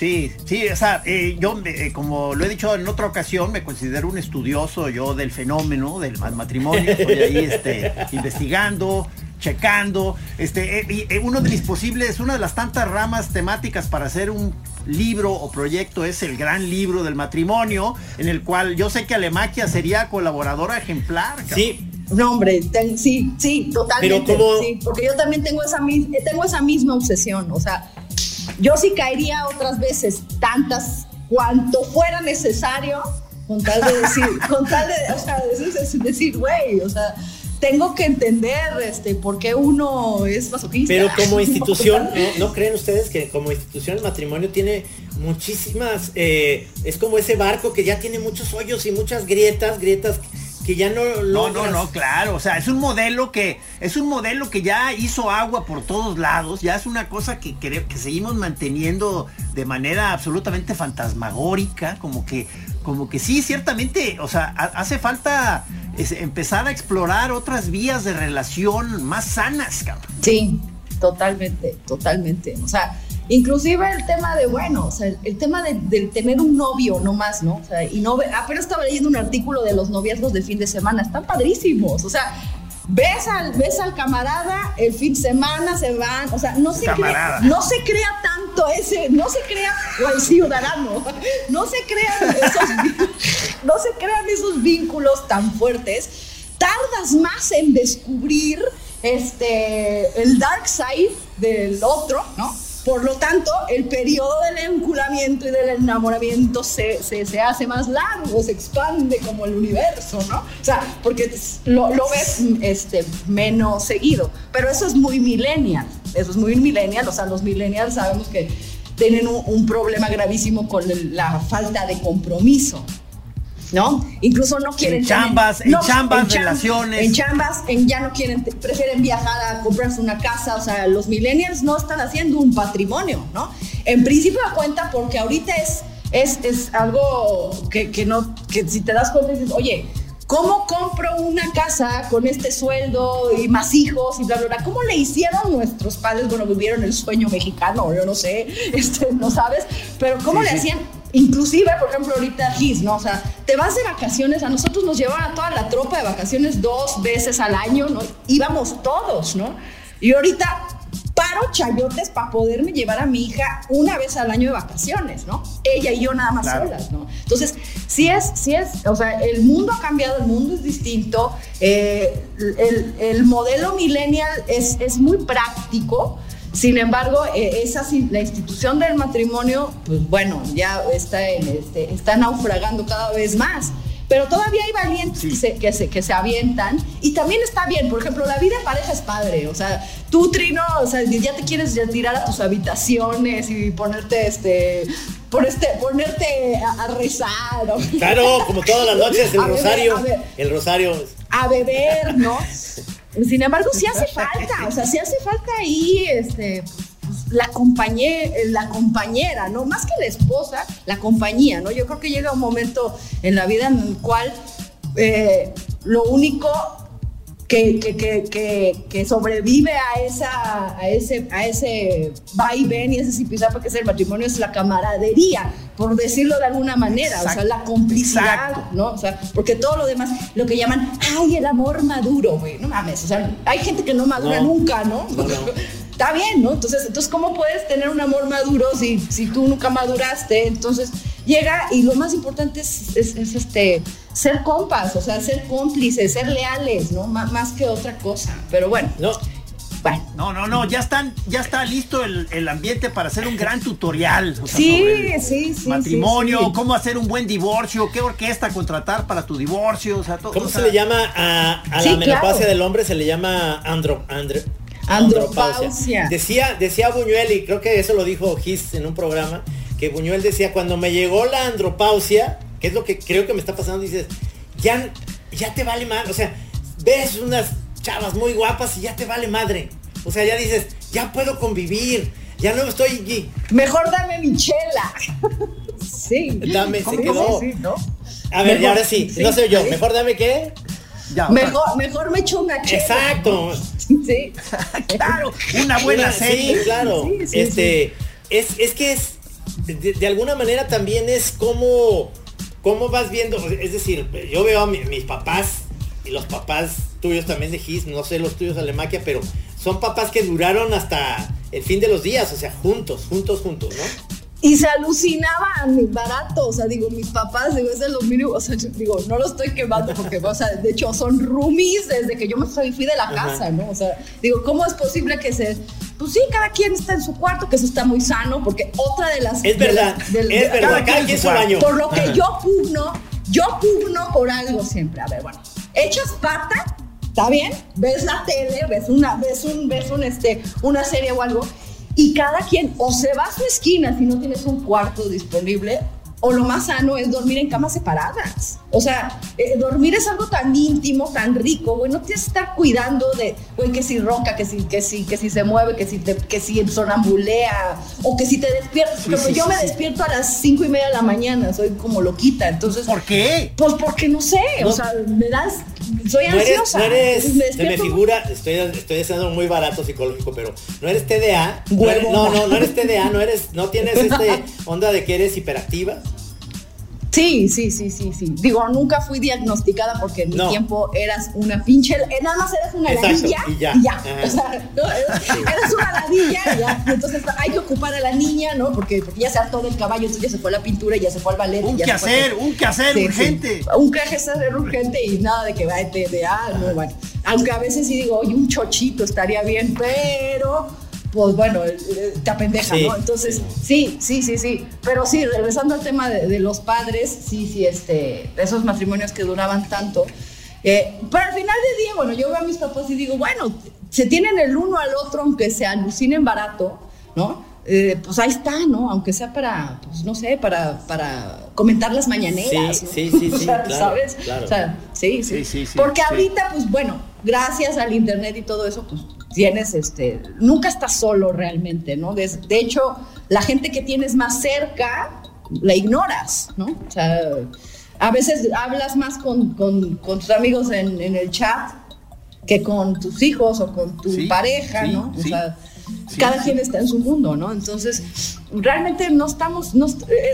Sí, sí, o sea, eh, yo, eh, como lo he dicho en otra ocasión, me considero un estudioso yo del fenómeno del matrimonio. Estoy ahí este, investigando, checando. Este, eh, uno de mis posibles, una de las tantas ramas temáticas para hacer un libro o proyecto es el gran libro del matrimonio, en el cual yo sé que Alemaquia sería colaboradora ejemplar. Sí, no, hombre, sí, sí, totalmente. Sí, porque yo también tengo esa, tengo esa misma obsesión. O sea, yo sí caería otras veces, tantas, cuanto fuera necesario, con tal de decir, con tal de, o sea, decir, güey, o sea, tengo que entender este, por qué uno es masoquista. Pero como institución, ¿no, creen ustedes que como institución el matrimonio tiene muchísimas, eh, es como ese barco que ya tiene muchos hoyos y muchas grietas, grietas que ya no No, no, no, claro, o sea, es un modelo que es un modelo que ya hizo agua por todos lados, ya es una cosa que, que, que seguimos manteniendo de manera absolutamente fantasmagórica, como que como que sí, ciertamente, o sea, hace falta empezar a explorar otras vías de relación más sanas, cabrón. Sí, totalmente, totalmente. O sea, Inclusive el tema de, bueno, o sea, el, tema de, tener un novio no más, ¿no? O sea, y no, apenas estaba leyendo un artículo de los noviazgos de fin de semana, están padrísimos, o sea, ves al, ves al camarada, el fin de semana se van, o sea, no se, crea, no se crea tanto ese, no se crea, o el ciudadano, no se crean esos, no se crean esos vínculos tan fuertes, tardas más en descubrir este, el dark side del otro, ¿no? Por lo tanto, el periodo del enculamiento y del enamoramiento se, se, hace más largo, se expande como el universo, ¿no? O sea, porque lo, lo, ves este, menos seguido. Pero eso es muy millennial, eso es muy millennial, o sea, los millennials sabemos que tienen un problema gravísimo con la falta de compromiso. ¿No? Incluso no quieren. En chambas, en chambas, relaciones. En chambas, en ya no quieren, prefieren viajar a comprarse una casa. O sea, los millennials no están haciendo un patrimonio, ¿no? En principio da cuenta porque ahorita es, es, es algo que, que, no, que si te das cuenta dices, oye, ¿Cómo compro una casa con este sueldo y más hijos y bla, bla, bla? ¿Cómo le hicieron nuestros padres? Bueno, vivieron el sueño mexicano, yo no sé, este, no sabes, pero ¿cómo le hacían? Inclusive, por ejemplo, ahorita Gis, ¿no? O sea, te vas de vacaciones, a nosotros nos llevaban a toda la tropa de vacaciones dos veces al año, ¿no? Íbamos todos, ¿no? Y ahorita paro chayotes para poderme llevar a mi hija una vez al año de vacaciones, ¿no? Ella y yo nada más solas, ¿no? Entonces, sí es, sí es, o sea, el mundo ha cambiado, el mundo es distinto, eh, el, el, modelo millennial es, es muy práctico, sin embargo, eh, esa, la institución del matrimonio, pues bueno, ya está, en este, está naufragando cada vez más. Pero todavía hay valientes que, se, que, se, que se avientan y también está bien. Por ejemplo, la vida en pareja es padre. O sea, Tú, Trino, o sea, ya te quieres tirar a tus habitaciones y ponerte este. Ponerte, ponerte a, rezar. Claro, como todas las noches, el rosario. el rosario. A beber, ¿no? Sin embargo, sí hace falta, o sea, sí hace falta ahí, este, la compañera, la compañera, ¿no? Más que la esposa, la compañía, ¿no? Yo creo que llega un momento en la vida en el cual eh, lo único que, que, sobrevive a, esa, a ese, a ese va y ven y ese zipizape que es el matrimonio es la camaradería, por decirlo de alguna manera, o sea, la complicidad, ¿no? O sea, porque todo lo demás, lo que llaman, ay, el amor maduro, güey, no mames, o sea, hay gente que no madura nunca, ¿no? Está bien, ¿no? Entonces, entonces, ¿cómo puedes tener un amor maduro si, si tú nunca maduraste? Entonces, llega y lo más importante es, este, ser compas, o sea, ser cómplices, ser leales, ¿no? más que otra cosa. Pero bueno. No. Bueno. No, no, no, ya están, ya está listo el, ambiente para hacer un gran tutorial. sí, sí, sí. Matrimonio, cómo hacer un buen divorcio, qué orquesta contratar para tu divorcio, o sea, todo. ¿Cómo se le llama a, la menopausia del hombre? Se le llama andro, andropausia. Decía, decía Buñuel, y creo que eso lo dijo Gis en un programa, que Buñuel decía, cuando me llegó la andropausia, que es lo que creo que me está pasando, dices, ya, ya te vale mal, o sea, ves unas chavas muy guapas y ya te vale madre. O sea, ya dices, ya puedo convivir, ya no estoy... Mejor dame mi chela. sí. Dame, se quedó. A ver, y ahora sí, no sé yo, mejor dame qué. mejor, mejor me echo una chela. Exacto. Sí. claro, una buena serie. Sí, claro. este, Es, es que es de, alguna manera también es como, cómo vas viendo, es decir, yo veo a mis papás y los papás tuyos también de Gis, no sé los tuyos Alemaquia, pero son papás que duraron hasta el fin de los días, o sea, juntos, juntos, juntos, ¿no? Y se alucinaban barato, o sea, digo, mis papás, digo, es de los mínimos, o sea, digo, no lo estoy quemando porque, o sea, de hecho son roomies desde que yo me fui de la casa, ¿no? O sea, digo, ¿cómo es posible que se pues sí, cada quien está en su cuarto, que eso está muy sano, porque otra de las... Es verdad, es verdad, cada quien su baño. Por lo que yo pugno, yo pugno por algo siempre. A ver, bueno, echas pata, ¿está bien? Ves la tele, ves una, ves un, ves un, este, una serie o algo, y cada quien o se va a su esquina si no tienes un cuarto disponible, o lo más sano es dormir en camas separadas. O sea, eh, dormir es algo tan íntimo, tan rico, güey, no tienes que estar cuidando de, güey, que si ronca, que si, que si, que si se mueve, que si, te, que si sonambulea, o que si te despiertas. Pero yo me despierto a las cinco y media de la mañana, soy como loquita, entonces... ¿Por qué? Pues porque no sé, o sea, me das... Soy ansiosa. no eres, se me figura, estoy, estoy haciendo muy barato psicológico, pero no eres TDA. No, no, no, eres TDA, no eres, no tienes este onda de que eres hiperactiva. Sí, sí, sí, sí, sí. Digo, nunca fui diagnosticada porque en mi tiempo eras una pinche, eh, nada más eras una ladilla y ya. O sea, eres, una ladilla y ya. entonces hay que ocupar a la niña, ¿no? Porque, porque ya se hartó del caballo, entonces ya se fue a la pintura y ya se fue al ballet. Un que hacer, un que hacer urgente. Un que hacer urgente y nada de que va de, de ah, no, bueno. Aunque a veces sí digo, oye, un chochito estaría bien, pero pues bueno, eh, eh, te apendeja, ¿no? Entonces, sí, sí, sí, sí. Pero sí, regresando al tema de, los padres, sí, sí, este, esos matrimonios que duraban tanto. Eh, pero al final del día, bueno, yo veo a mis papás y digo, bueno, se tienen el uno al otro, aunque se alucinen barato, ¿no? Pues ahí está, ¿no? Aunque sea para, pues no sé, para, para comentar las mañaneras. Sí, sí, sí, ¿sabes? O sea, sí, sí. sí Porque ahorita, pues bueno, gracias al internet y todo eso, pues tienes, este, nunca estás solo realmente, ¿no? De, hecho, la gente que tienes más cerca, la ignoras, ¿no? O sea, a veces hablas más con, tus amigos en, el chat que con tus hijos o con tu pareja, ¿no? O sea, cada quien está en su mundo, ¿no? Entonces, realmente no estamos,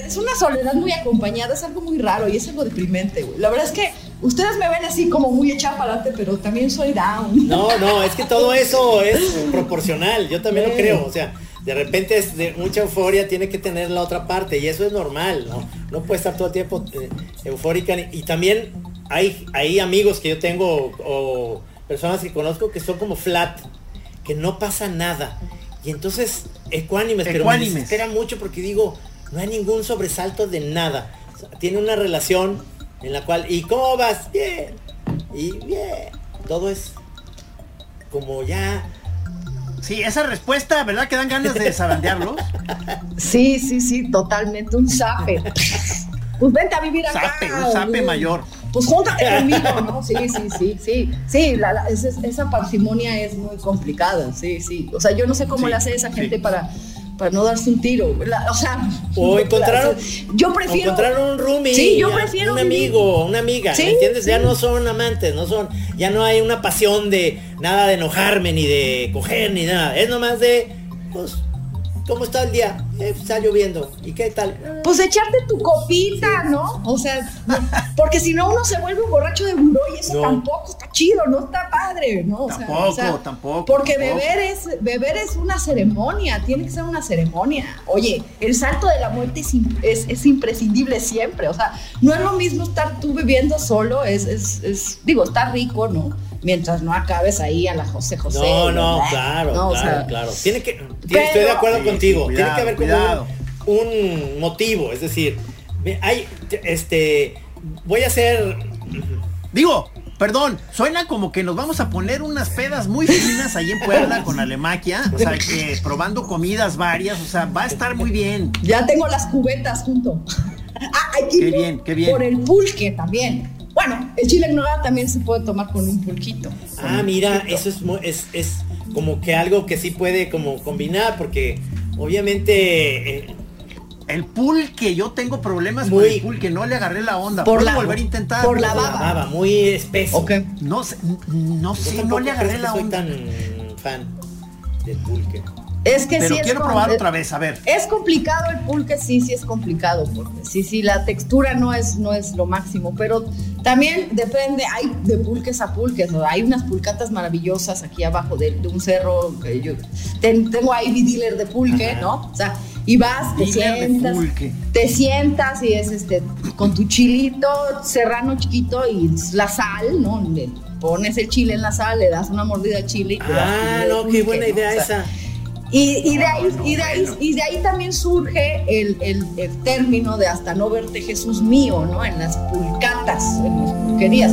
es una soledad muy acompañada, es algo muy raro y es algo deprimente, güey. La verdad es que ustedes me ven así como muy echada para adelante, pero también soy down. No, no, es que todo eso es proporcional, yo también lo creo, o sea, de repente es de mucha euforia tiene que tener la otra parte y eso es normal, ¿no? No puede estar todo el tiempo eh, eufórica y también hay, hay amigos que yo tengo o personas que conozco que son como flat, que no pasa nada. Y entonces, ecuánimes, pero me espera mucho porque digo, no hay ningún sobresalto de nada. tiene una relación en la cual, ¿y cómo vas? Bien. Y bien. Todo es como ya Sí, esa respuesta, ¿verdad? Que dan ganas de zarandearlos. Sí, sí, sí, totalmente. Un zape. Pues vente a vivir acá. Zape, un zape mayor. Pues júntate conmigo, ¿no? Sí, sí, sí, sí. Sí, la- la- esa, esa parsimonia es muy complicada, sí, sí. O sea, yo no sé cómo Sí, le hace esa sí. gente para, para no darse un tiro. La- o sea. O encontrar, Yo prefiero. encontrar un roomie, Sí, yo ya, prefiero un amigo, una amiga, Sí, ¿me entiendes? Ya no son amantes, no son, ya no hay una pasión de nada de enojarme ni de coger ni nada, es nomás de, pues, ¿cómo está el día? Eh, está lloviendo, ¿y qué tal? Pues echarte tu copita, ¿no? O sea, porque si no uno se vuelve un borracho de buró y eso No. tampoco está chido, no está padre, ¿no? O sea, Tampoco, o sea, tampoco, Porque tampoco. beber es beber es una ceremonia, tiene que ser una ceremonia. Oye, el salto de la muerte es, es, es imprescindible siempre, o sea, no es lo mismo estar tú bebiendo solo, es, es, es- digo, está rico, ¿no? Mientras no acabes ahí a la José José. No, no, ¿verdad? claro, No, o claro, sea, claro. Tiene que, Pero- estoy de acuerdo Sí, contigo. sí, tiene que haber como un, un motivo, es decir, hay, este, voy a hacer, Digo, perdón, suena como que nos vamos a poner unas pedas muy finas ahí en Puebla con Alemaquia. O sea, que probando comidas varias. O sea, va a estar muy bien. Ya tengo las cubetas junto. Ah, hay Qué por- bien, qué bien. Por el pulque también. Bueno, el chile en nogada también se puede tomar con un pulquito. Ah, mira, pulquito. eso es, es, es como que algo que sí puede como combinar, porque obviamente eh, El pulque, yo tengo problemas Muy- con el pulque, no le agarré la onda. Por Puedo la- volver a intentar. por la la baba. muy espeso. No sé, no sé, no le agarré que la soy onda. tan fan del pulque. Es que Pero sí es quiero com- probar otra vez, a ver. Es complicado el pulque, sí, sí es complicado, porque sí, sí, la textura no es, no es lo máximo, pero también depende, hay de pulques a pulques, ¿no? hay unas pulcatas maravillosas aquí abajo de, de un cerro, que yo ten- tengo ahí mi dealer de pulque, Ajá. ¿no? O sea, y vas, te sientas, te sientas y es este, con tu chilito serrano chiquito y la sal, ¿no? Le pones el chile en la sal, le das una mordida al chile y te Ah, no, qué buena ¿no? idea O sea, esa. Y, y de ahí, y, de ahí, y de ahí también surge el, el- el término de hasta no verte Jesús mío, ¿no? En las pulcatas, en las pulquerías.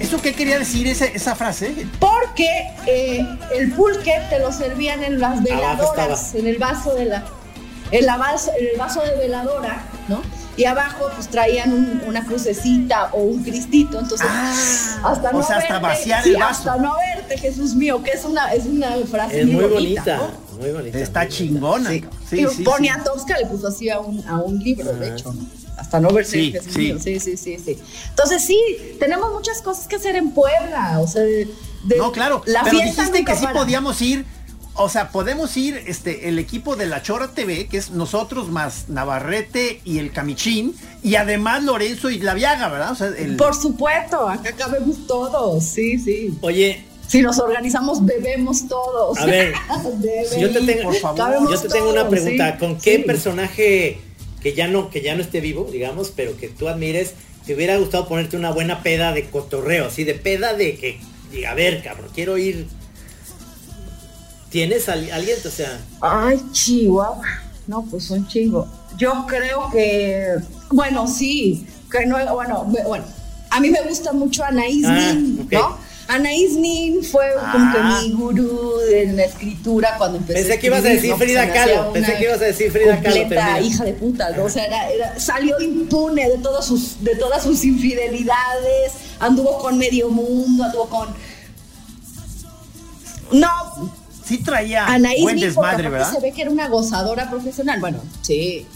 ¿Eso qué quería decir ese- esa frase? Porque eh, el pulque te lo servían en las veladoras, estaba. en el vaso de la, en la vaso, en el vaso de veladora, ¿no? Y abajo pues traían un- una crucecita o un cristito, entonces Ah, hasta o no sea, hasta verte, vaciar sí, el vaso. hasta no verte Jesús mío, que es una es una frase Es muy bonita, bonita, ¿no? muy bonita. Está muy bonita. chingona. Sí, y Sí, sí, sí. Poniatowska le puso así a un, a un libro, de hecho, ¿no? Hasta no verse Sí, Jesús sí. mío. sí, sí, sí, sí. Entonces sí, tenemos muchas cosas que hacer en Puebla, o sea, de- de- No, claro. la pero fiesta dijiste que sí para. podíamos ir. O sea, podemos ir este, el equipo de la Chora TV, que es nosotros más Navarrete y el Camichín, y además Lorenzo y la Viaga, ¿verdad? O sea, el, Por supuesto, acá cabemos todos, sí, sí. Oye, Si nos organizamos, bebemos todos. A ver, yo te tengo, por favor. yo te tengo una pregunta. sí, ¿Con qué sí. personaje que ya no, que ya no esté vivo, digamos, pero que tú admires, te hubiera gustado ponerte una buena peda de cotorreo, así de peda de que, diga, a ver, cabrón, quiero ir. ¿Tienes al- alguien? O sea, Ay, Chihuahua. No, pues un chingo. Yo creo que, bueno, sí, que no, bueno, bueno, a mí me gusta mucho Anaís Ah, Nin, ok. ¿no? Anaís Nin fue como que Ah. mi gurú en la escritura cuando empecé. Pensé que ibas a decir. Pues Frida Kahlo, pensé que ibas a decir Frida Kahlo, hija de puta, ¿no? o sea, era, era- salió impune de todas sus, de todas sus infidelidades, anduvo con medio mundo, anduvo con, no, sí traía Anaís buen desmadre, ¿verdad? se ve que era una gozadora profesional. Bueno, sí.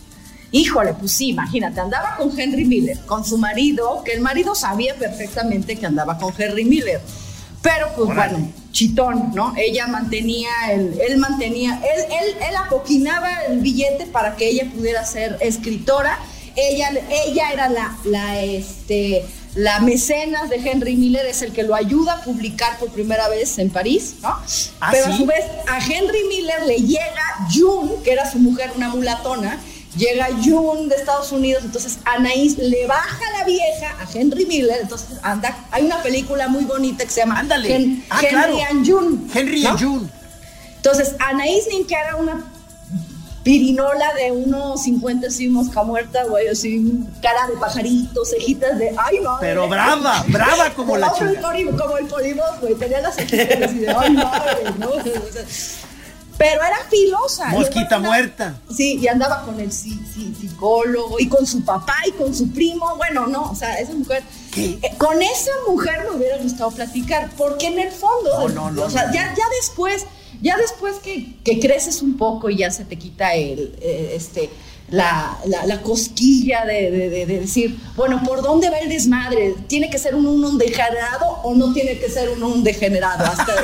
Híjole, pues sí, imagínate, andaba con Henry Miller, con su marido, que el marido sabía perfectamente que andaba con Henry Miller. Pero pues bueno, chitón, ¿no? Ella mantenía, el, él mantenía, él, él, él apoquinaba el billete para que ella pudiera ser escritora. Ella, ella era la, la, este, la mecenas de Henry Miller, es el que lo ayuda a publicar por primera vez en París, ¿no? ¿Ah, Pero a su vez a Henry Miller le llega June, que era su mujer, una mulatona, llega June de Estados Unidos, entonces Anaís le baja la vieja a Henry Miller, entonces anda, hay una película muy bonita que se llama Ándale. Hen- Ah, Henry claro. and June. Henry ¿no? and June. Entonces Anaís Nin, que era una pirinola de unos 50 así mosca muerta, güey, así cara de pajarito, cejitas de, ay no. Pero brava, brava como la chica. Como el polibos, güey, tenía las cejitas así de, ay madre, ¿no? pero era filosa. Mosquita muerta. Sí, y andaba con el psicólogo y con su papá y con su primo. Bueno, no, o sea, esa mujer. ¿Qué? Eh, con esa mujer me hubiera gustado platicar, porque en el fondo, no, no, no, o sea, ya, ya después ya después que, creces un poco y ya se te quita el, eh, este, la, cosquilla de, decir, bueno, ¿por dónde va el desmadre? ¿Tiene que ser un, un degenerado o no tiene que ser un, un degenerado? Hasta,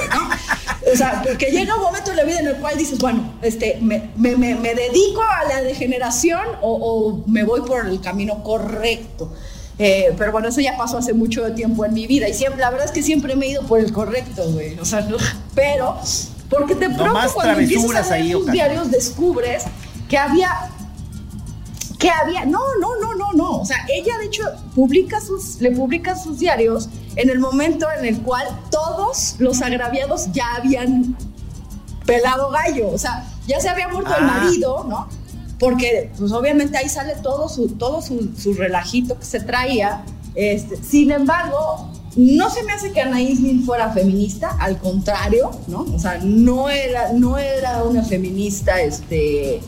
O sea, porque llega un momento en la vida en el cual dices, bueno, este, me, dedico a la degeneración o, me voy por el camino correcto. Eh, pero bueno, eso ya pasó hace mucho tiempo en mi vida y siempre, la verdad es que siempre me he ido por el correcto, güey. O sea, pero porque de pronto cuando empiezas a leer tus diarios descubres que había que había, no, no, no, no, no, o sea, ella de hecho publica sus, le publica sus diarios en el momento en el cual todos los agraviados ya habían pelado gallo, o sea, ya se había muerto el ah. marido, ¿no? Porque, pues obviamente ahí sale todo su, todo su, su relajito que se traía, este, sin embargo, no se me hace que Anaís Nin fuera feminista, al contrario, ¿no? O sea, no era, no era una feminista, este,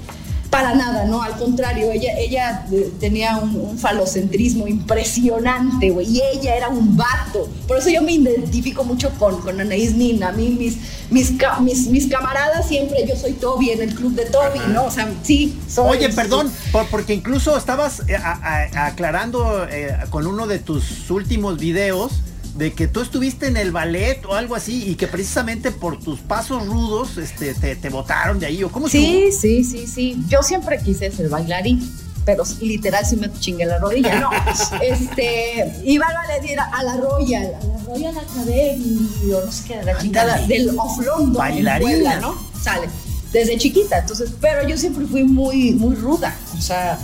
para nada, ¿no? Al contrario, ella, ella eh, tenía un, falocentrismo impresionante, güey, y ella era un vato. Por eso yo me identifico mucho con, con Anaís Nin. A mí, mis, mis, mis, camaradas siempre, yo soy Toby en el club de Toby, ¿no? O sea, sí, soy. Oye, perdón, porque incluso estabas eh, aclarando eh, con uno de tus últimos videos de que tú estuviste en el ballet o algo así y que precisamente por tus pasos rudos este, te, te botaron de ahí o cómo Sí, sí, sí, sí. Yo siempre quise ser bailarín pero literal sí me chingué la rodilla, no. este, iba al ballet a la Royal, a la Royal Academy, o no sé qué, la chingada del Off London, bailarina, ¿no? Sale, desde chiquita, entonces, pero yo siempre fui muy, muy ruda, o sea,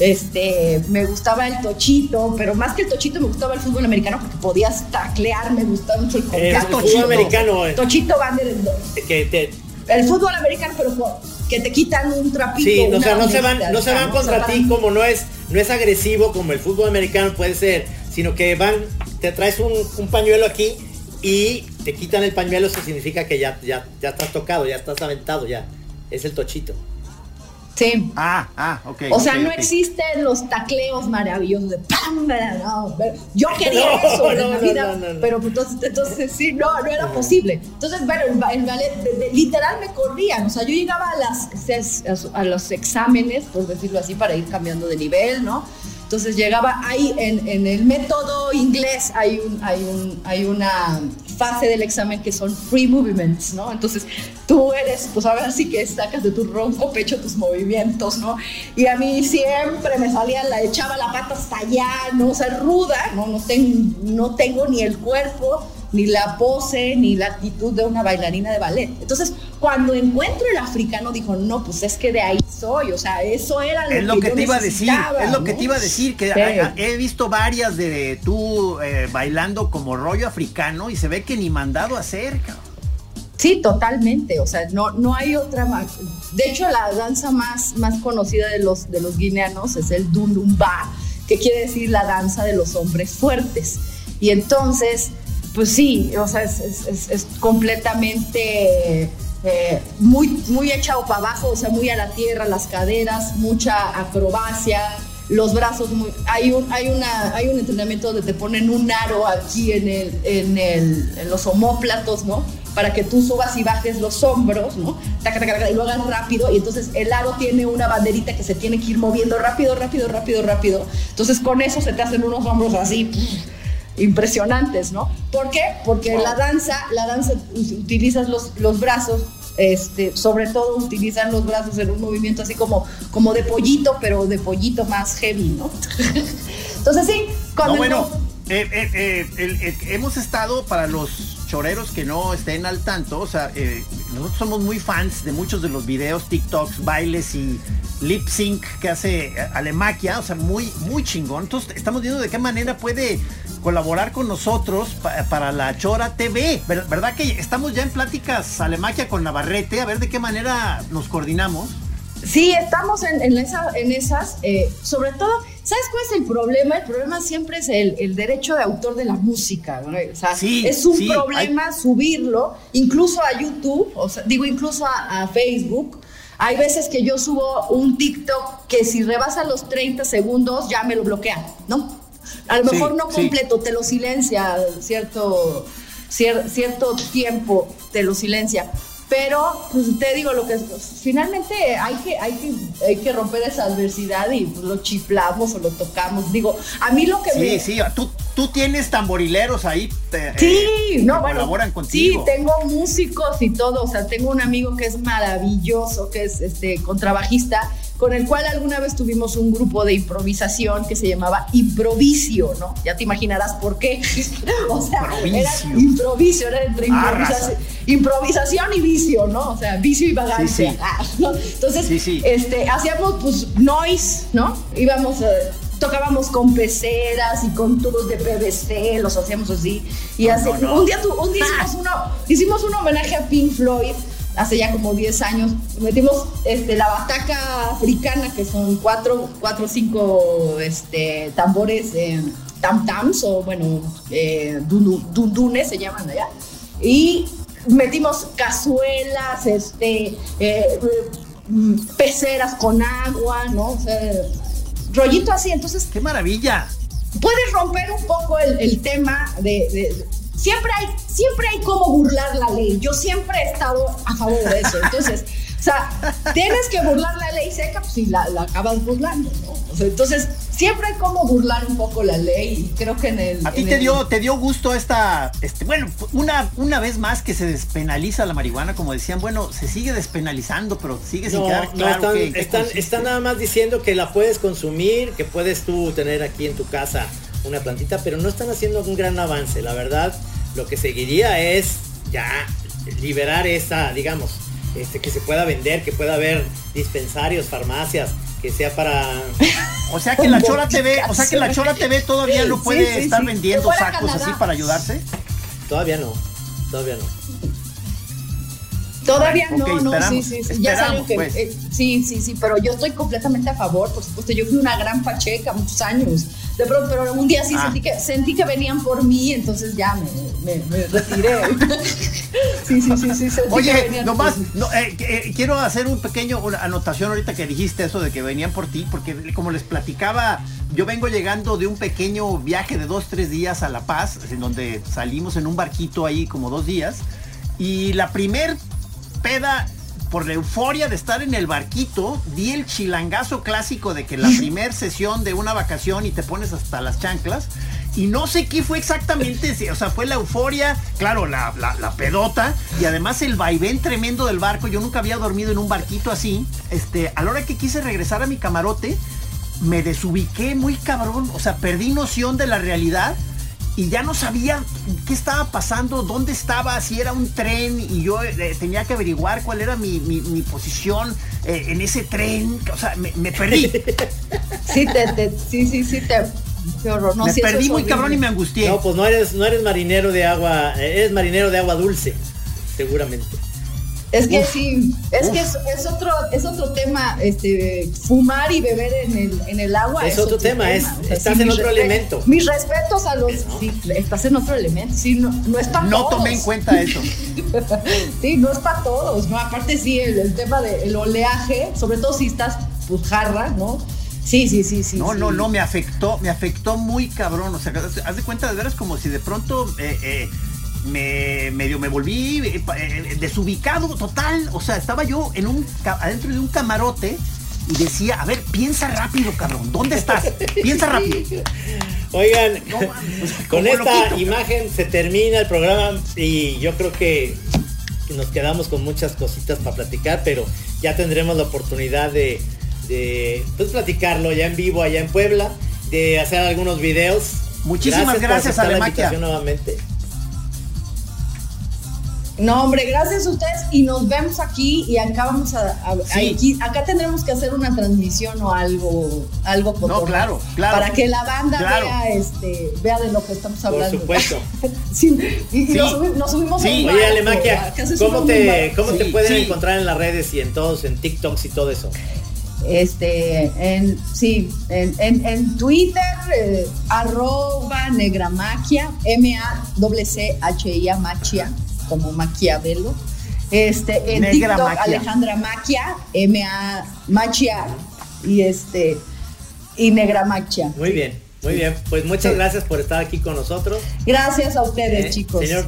este, me gustaba el tochito, pero más que el tochito me gustaba el fútbol americano porque podías taclear, me gustaba mucho el El fútbol americano. Eh. Tochito van que El fútbol americano, pero que te quitan un trapito. Sí, o sea, no se van, no se van contra ti como no es, no es agresivo como el fútbol americano puede ser, sino que van, te traes un, un pañuelo aquí y te quitan el pañuelo, eso significa que ya, ya, ya estás tocado, ya estás aventado, ya. Es el tochito. Sí. Ah, ah, ok. O sea, no existen los tacleos maravillosos de ¡pam! No, yo quería eso en la vida, pero entonces, entonces sí, no, no era posible. Entonces, bueno, el, ballet, literal me corrían. O sea, yo llegaba a, las, a los exámenes, por decirlo así, para ir cambiando de nivel, ¿no? Entonces llegaba ahí en, en, el método inglés hay, un, hay, un, hay una fase del examen que son free movements, ¿no? Entonces tú eres, pues a ver si que sacas de tu ronco pecho tus movimientos, ¿no? Y a mí siempre me salía, la echaba la pata hasta allá, ¿no? O ruda, ¿no? No, tengo, no tengo ni el cuerpo ni la pose, ni la actitud de una bailarina de ballet. Entonces, cuando encuentro el africano, dijo, no, pues es que de ahí soy, o sea, eso era lo es lo que, te iba a decir, es lo que te iba a decir, que he visto varias de tú eh, bailando como rollo africano y se ve que ni mandado a hacer, Sí, totalmente. O sea, no, no hay otra más. De hecho, la danza más, más conocida de los, de los guineanos es el Dunumba, que quiere decir la danza de los hombres fuertes. Y entonces, pues sí, o sea, es, completamente eh, muy, muy echado para abajo, o sea, muy a la tierra, las caderas, mucha acrobacia, los brazos, hay, un, hay, una, hay un entrenamiento donde te ponen un aro aquí en, el, en, el, en los homóplatos, ¿no? Para que tú subas y bajes los hombros, ¿no? y lo hagas rápido. Y entonces el aro tiene una banderita que se tiene que ir moviendo rápido, rápido, rápido, rápido. Entonces con eso se te hacen unos hombros así impresionantes, ¿no? ¿Por qué? Porque la danza, la danza utilizas los, los brazos, este, sobre todo utilizan los brazos en un movimiento así como, como de pollito, pero de pollito más heavy, ¿no? Entonces sí, cuando... bueno, eh, eh, eh, hemos estado para los choreros que no estén al tanto, o sea, nosotros somos muy fans de muchos de los videos, TikToks, bailes y lip sync que hace Alemaquia, o sea, muy, muy chingón. Entonces, estamos viendo de qué manera puede colaborar con nosotros para la Chora TV. ¿Verdad que estamos ya en pláticas Alemaquia con Navarrete? A ver de qué manera nos coordinamos. Sí, estamos en, en, en esas, eh, sobre todo, ¿sabes cuál es el problema? El problema siempre es el, el derecho de autor de la música, ¿no? O sea, Sí, es un sí, problema subirlo, incluso a YouTube, o sea, digo, incluso a, a Facebook. Hay veces que yo subo un TikTok que si rebasa los 30 segundos ya me lo bloquea, ¿no? A lo Sí, mejor no completo, te lo silencia cierto, cier- cierto tiempo, te lo silencia. Pero, pues te digo, lo que finalmente hay que, hay que, hay que romper esa adversidad y pues, lo chiflamos o lo tocamos. Digo, a mí lo que Sí, me. sí, tú, tú tienes tamborileros ahí. te- Sí, eh, no, que bueno. colaboran contigo. Sí, tengo músicos y todo. O sea, tengo un amigo que es maravilloso, que es este contrabajista, con el cual alguna vez tuvimos un grupo de improvisación que se llamaba Improvisio, ¿no? Ya te imaginarás por qué. o sea, era improvisio, era entre Ah, improvisación, improvisación y vicio, ¿no? O sea, vicio y vagancia. Sí, sí. Ah, ¿no? Entonces, Sí, sí. este, hacíamos pues noise, ¿no? Íbamos, eh, tocábamos con peceras y con tubos de PVC, los hacíamos así. Y No, hace, no, no. un día, tu- un día hicimos, uno, hicimos un homenaje a Pink Floyd hace ya como 10 años. Metimos este, la bataca africana, que son cuatro, cuatro o cinco este, tambores, eh, tam-tams, o bueno, eh, dundu- dundunes se llaman allá. Y metimos cazuelas, este, eh, eh, mm, peceras con agua, ¿no? O sea, rollito así. Entonces, ¡Qué maravilla! puedes romper un poco el, el tema de, de- siempre hay siempre hay cómo burlar la ley yo siempre he estado a favor de eso entonces o sea tienes que burlar la ley seca pues si la, la acabas burlando ¿no? Entonces siempre hay cómo burlar un poco la ley y creo que en el A ti te el- dio, te dio gusto esta, este, bueno, una, una vez más que se despenaliza la marihuana, como decían, bueno, se sigue despenalizando, pero sigue sin No, quedar no, claro están, que- están, están nada más diciendo que la puedes consumir, que puedes tú tener aquí en tu casa una plantita, pero no están haciendo un gran avance. La verdad, lo que seguiría es ya liberar esa, digamos, este, que se pueda vender, que pueda haber dispensarios, farmacias, que sea para... O sea que la Chora TV, o sea que la Chora TV todavía no puede sí, estar sí. vendiendo sacos así para ayudarse. Todavía no, todavía no. Todavía Bueno, no, no, sí, sí, sí. Ya salió que. pues. eh, sí, sí, sí, pero yo estoy completamente a favor, por supuesto. Yo fui una gran pacheca muchos años. De pronto, pero un día sí Ah. sentí, que, sentí que venían por mí, entonces ya me, me- me retiré. sí, sí, sí, sí. sentí que Oye, venían nomás, no, eh, eh, quiero hacer un pequeño una anotación ahorita que dijiste eso de que venían por ti, porque como les platicaba, yo vengo llegando de un pequeño viaje de dos, tres días a La Paz, en donde salimos en un barquito ahí como dos días, y la primer peda, por la euforia de estar en el barquito, di el chilangazo clásico de que la primer sesión de una vacación y te pones hasta las chanclas. Y no sé qué fue exactamente, si- o sea, fue la euforia, claro, la, la- la pedota y además el vaivén tremendo del barco. Yo nunca había dormido en un barquito así. Este, a la hora que quise regresar a mi camarote, me desubiqué muy cabrón, o sea, perdí noción de la realidad y ya no sabía qué estaba pasando, dónde estaba, si era un tren y yo eh, tenía que averiguar cuál era mi, mi- mi posición eh, en ese tren, o sea, me, me perdí, Sí, te, te- sí, sí, sí, te. Qué horror. No, me perdí es muy horrible. cabrón y me angustié. No, pues no eres, no eres marinero de agua, eh, eres marinero de agua dulce, seguramente. Es que Uf, sí, es que es, es otro, es otro tema, este, fumar y beber en el, en el agua. Es otro tema, es- estás en otro elemento. Mis respetos a los, ¿No? sí, estás en otro elemento, sí, no, no es para no todos. tomé en cuenta eso. sí, no es para todos, ¿no? Aparte sí, el, el tema del oleaje, sobre todo si estás, pues, jarra, ¿no? Sí, sí, sí, sí. No, sí. no, no, me afectó, me afectó muy cabrón. O sea, haz haz de cuenta de veras como si de pronto eh, eh, me medio me volví eh, pa- eh, desubicado total. O sea, estaba yo en un adentro de un camarote y decía, a ver, piensa rápido, cabrón. ¿Dónde estás? Piensa rápido. Oigan, No con esta loquito. imagen se termina el programa y yo creo que nos quedamos con muchas cositas para platicar, pero ya tendremos la oportunidad de, de pues, platicarlo ya en vivo allá en Puebla, de hacer algunos videos. Muchísimas por gracias, aceptar la invitación nuevamente. No, hombre, gracias a ustedes y nos vemos aquí y acá vamos a, a- Sí. aquí- acá tendremos que hacer una transmisión o algo, algo No, claro, claro. para que la banda Claro. vea, este, vea de lo que estamos Por hablando. supuesto. Sí, y, y Sí. nos, subi- nos subimos Sí. Oye, Alemaquia, ¿cómo te, cómo te pueden sí. encontrar en las redes y en todos, en TikToks y todo eso? Este, en, sí, en, en, en Twitter, eh, arroba negramaquia, M-A-C-C-H-I-A, machia, como Maquiavelo. Este, en Negra TikTok, Maquia. Alejandra Maquia, M-A, machia, y este, y negra machia. Muy bien, muy bien. Pues muchas Sí. gracias por estar aquí con nosotros. Gracias a ustedes, Eh, chicos. Señor,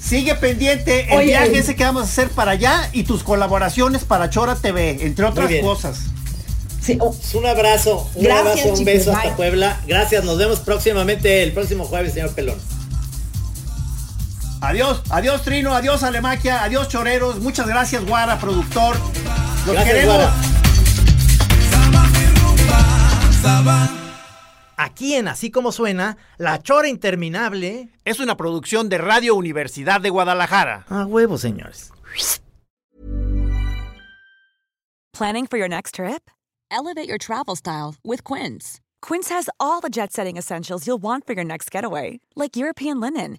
Sigue pendiente el Oye. viaje ese que vamos a hacer para allá y tus colaboraciones para Chora TV, entre otras cosas. Sí, oh, un abrazo, un Gracias, abrazo, un chicos, beso hasta bye. Puebla. Gracias, nos vemos próximamente el próximo jueves, señor Pelón. Adiós, adiós Trino, adiós Alemaquia, adiós Choreros, muchas gracias Guara, productor. Los Gracias, queremos. Guara. Aquí en Así Como Suena, La Chora Interminable. Es una producción de Radio Universidad de Guadalajara. A huevo, señores. Planning for your next trip? Elevate your travel style with Quince. Quince has all the jet setting essentials you'll want for your next getaway, like European linen,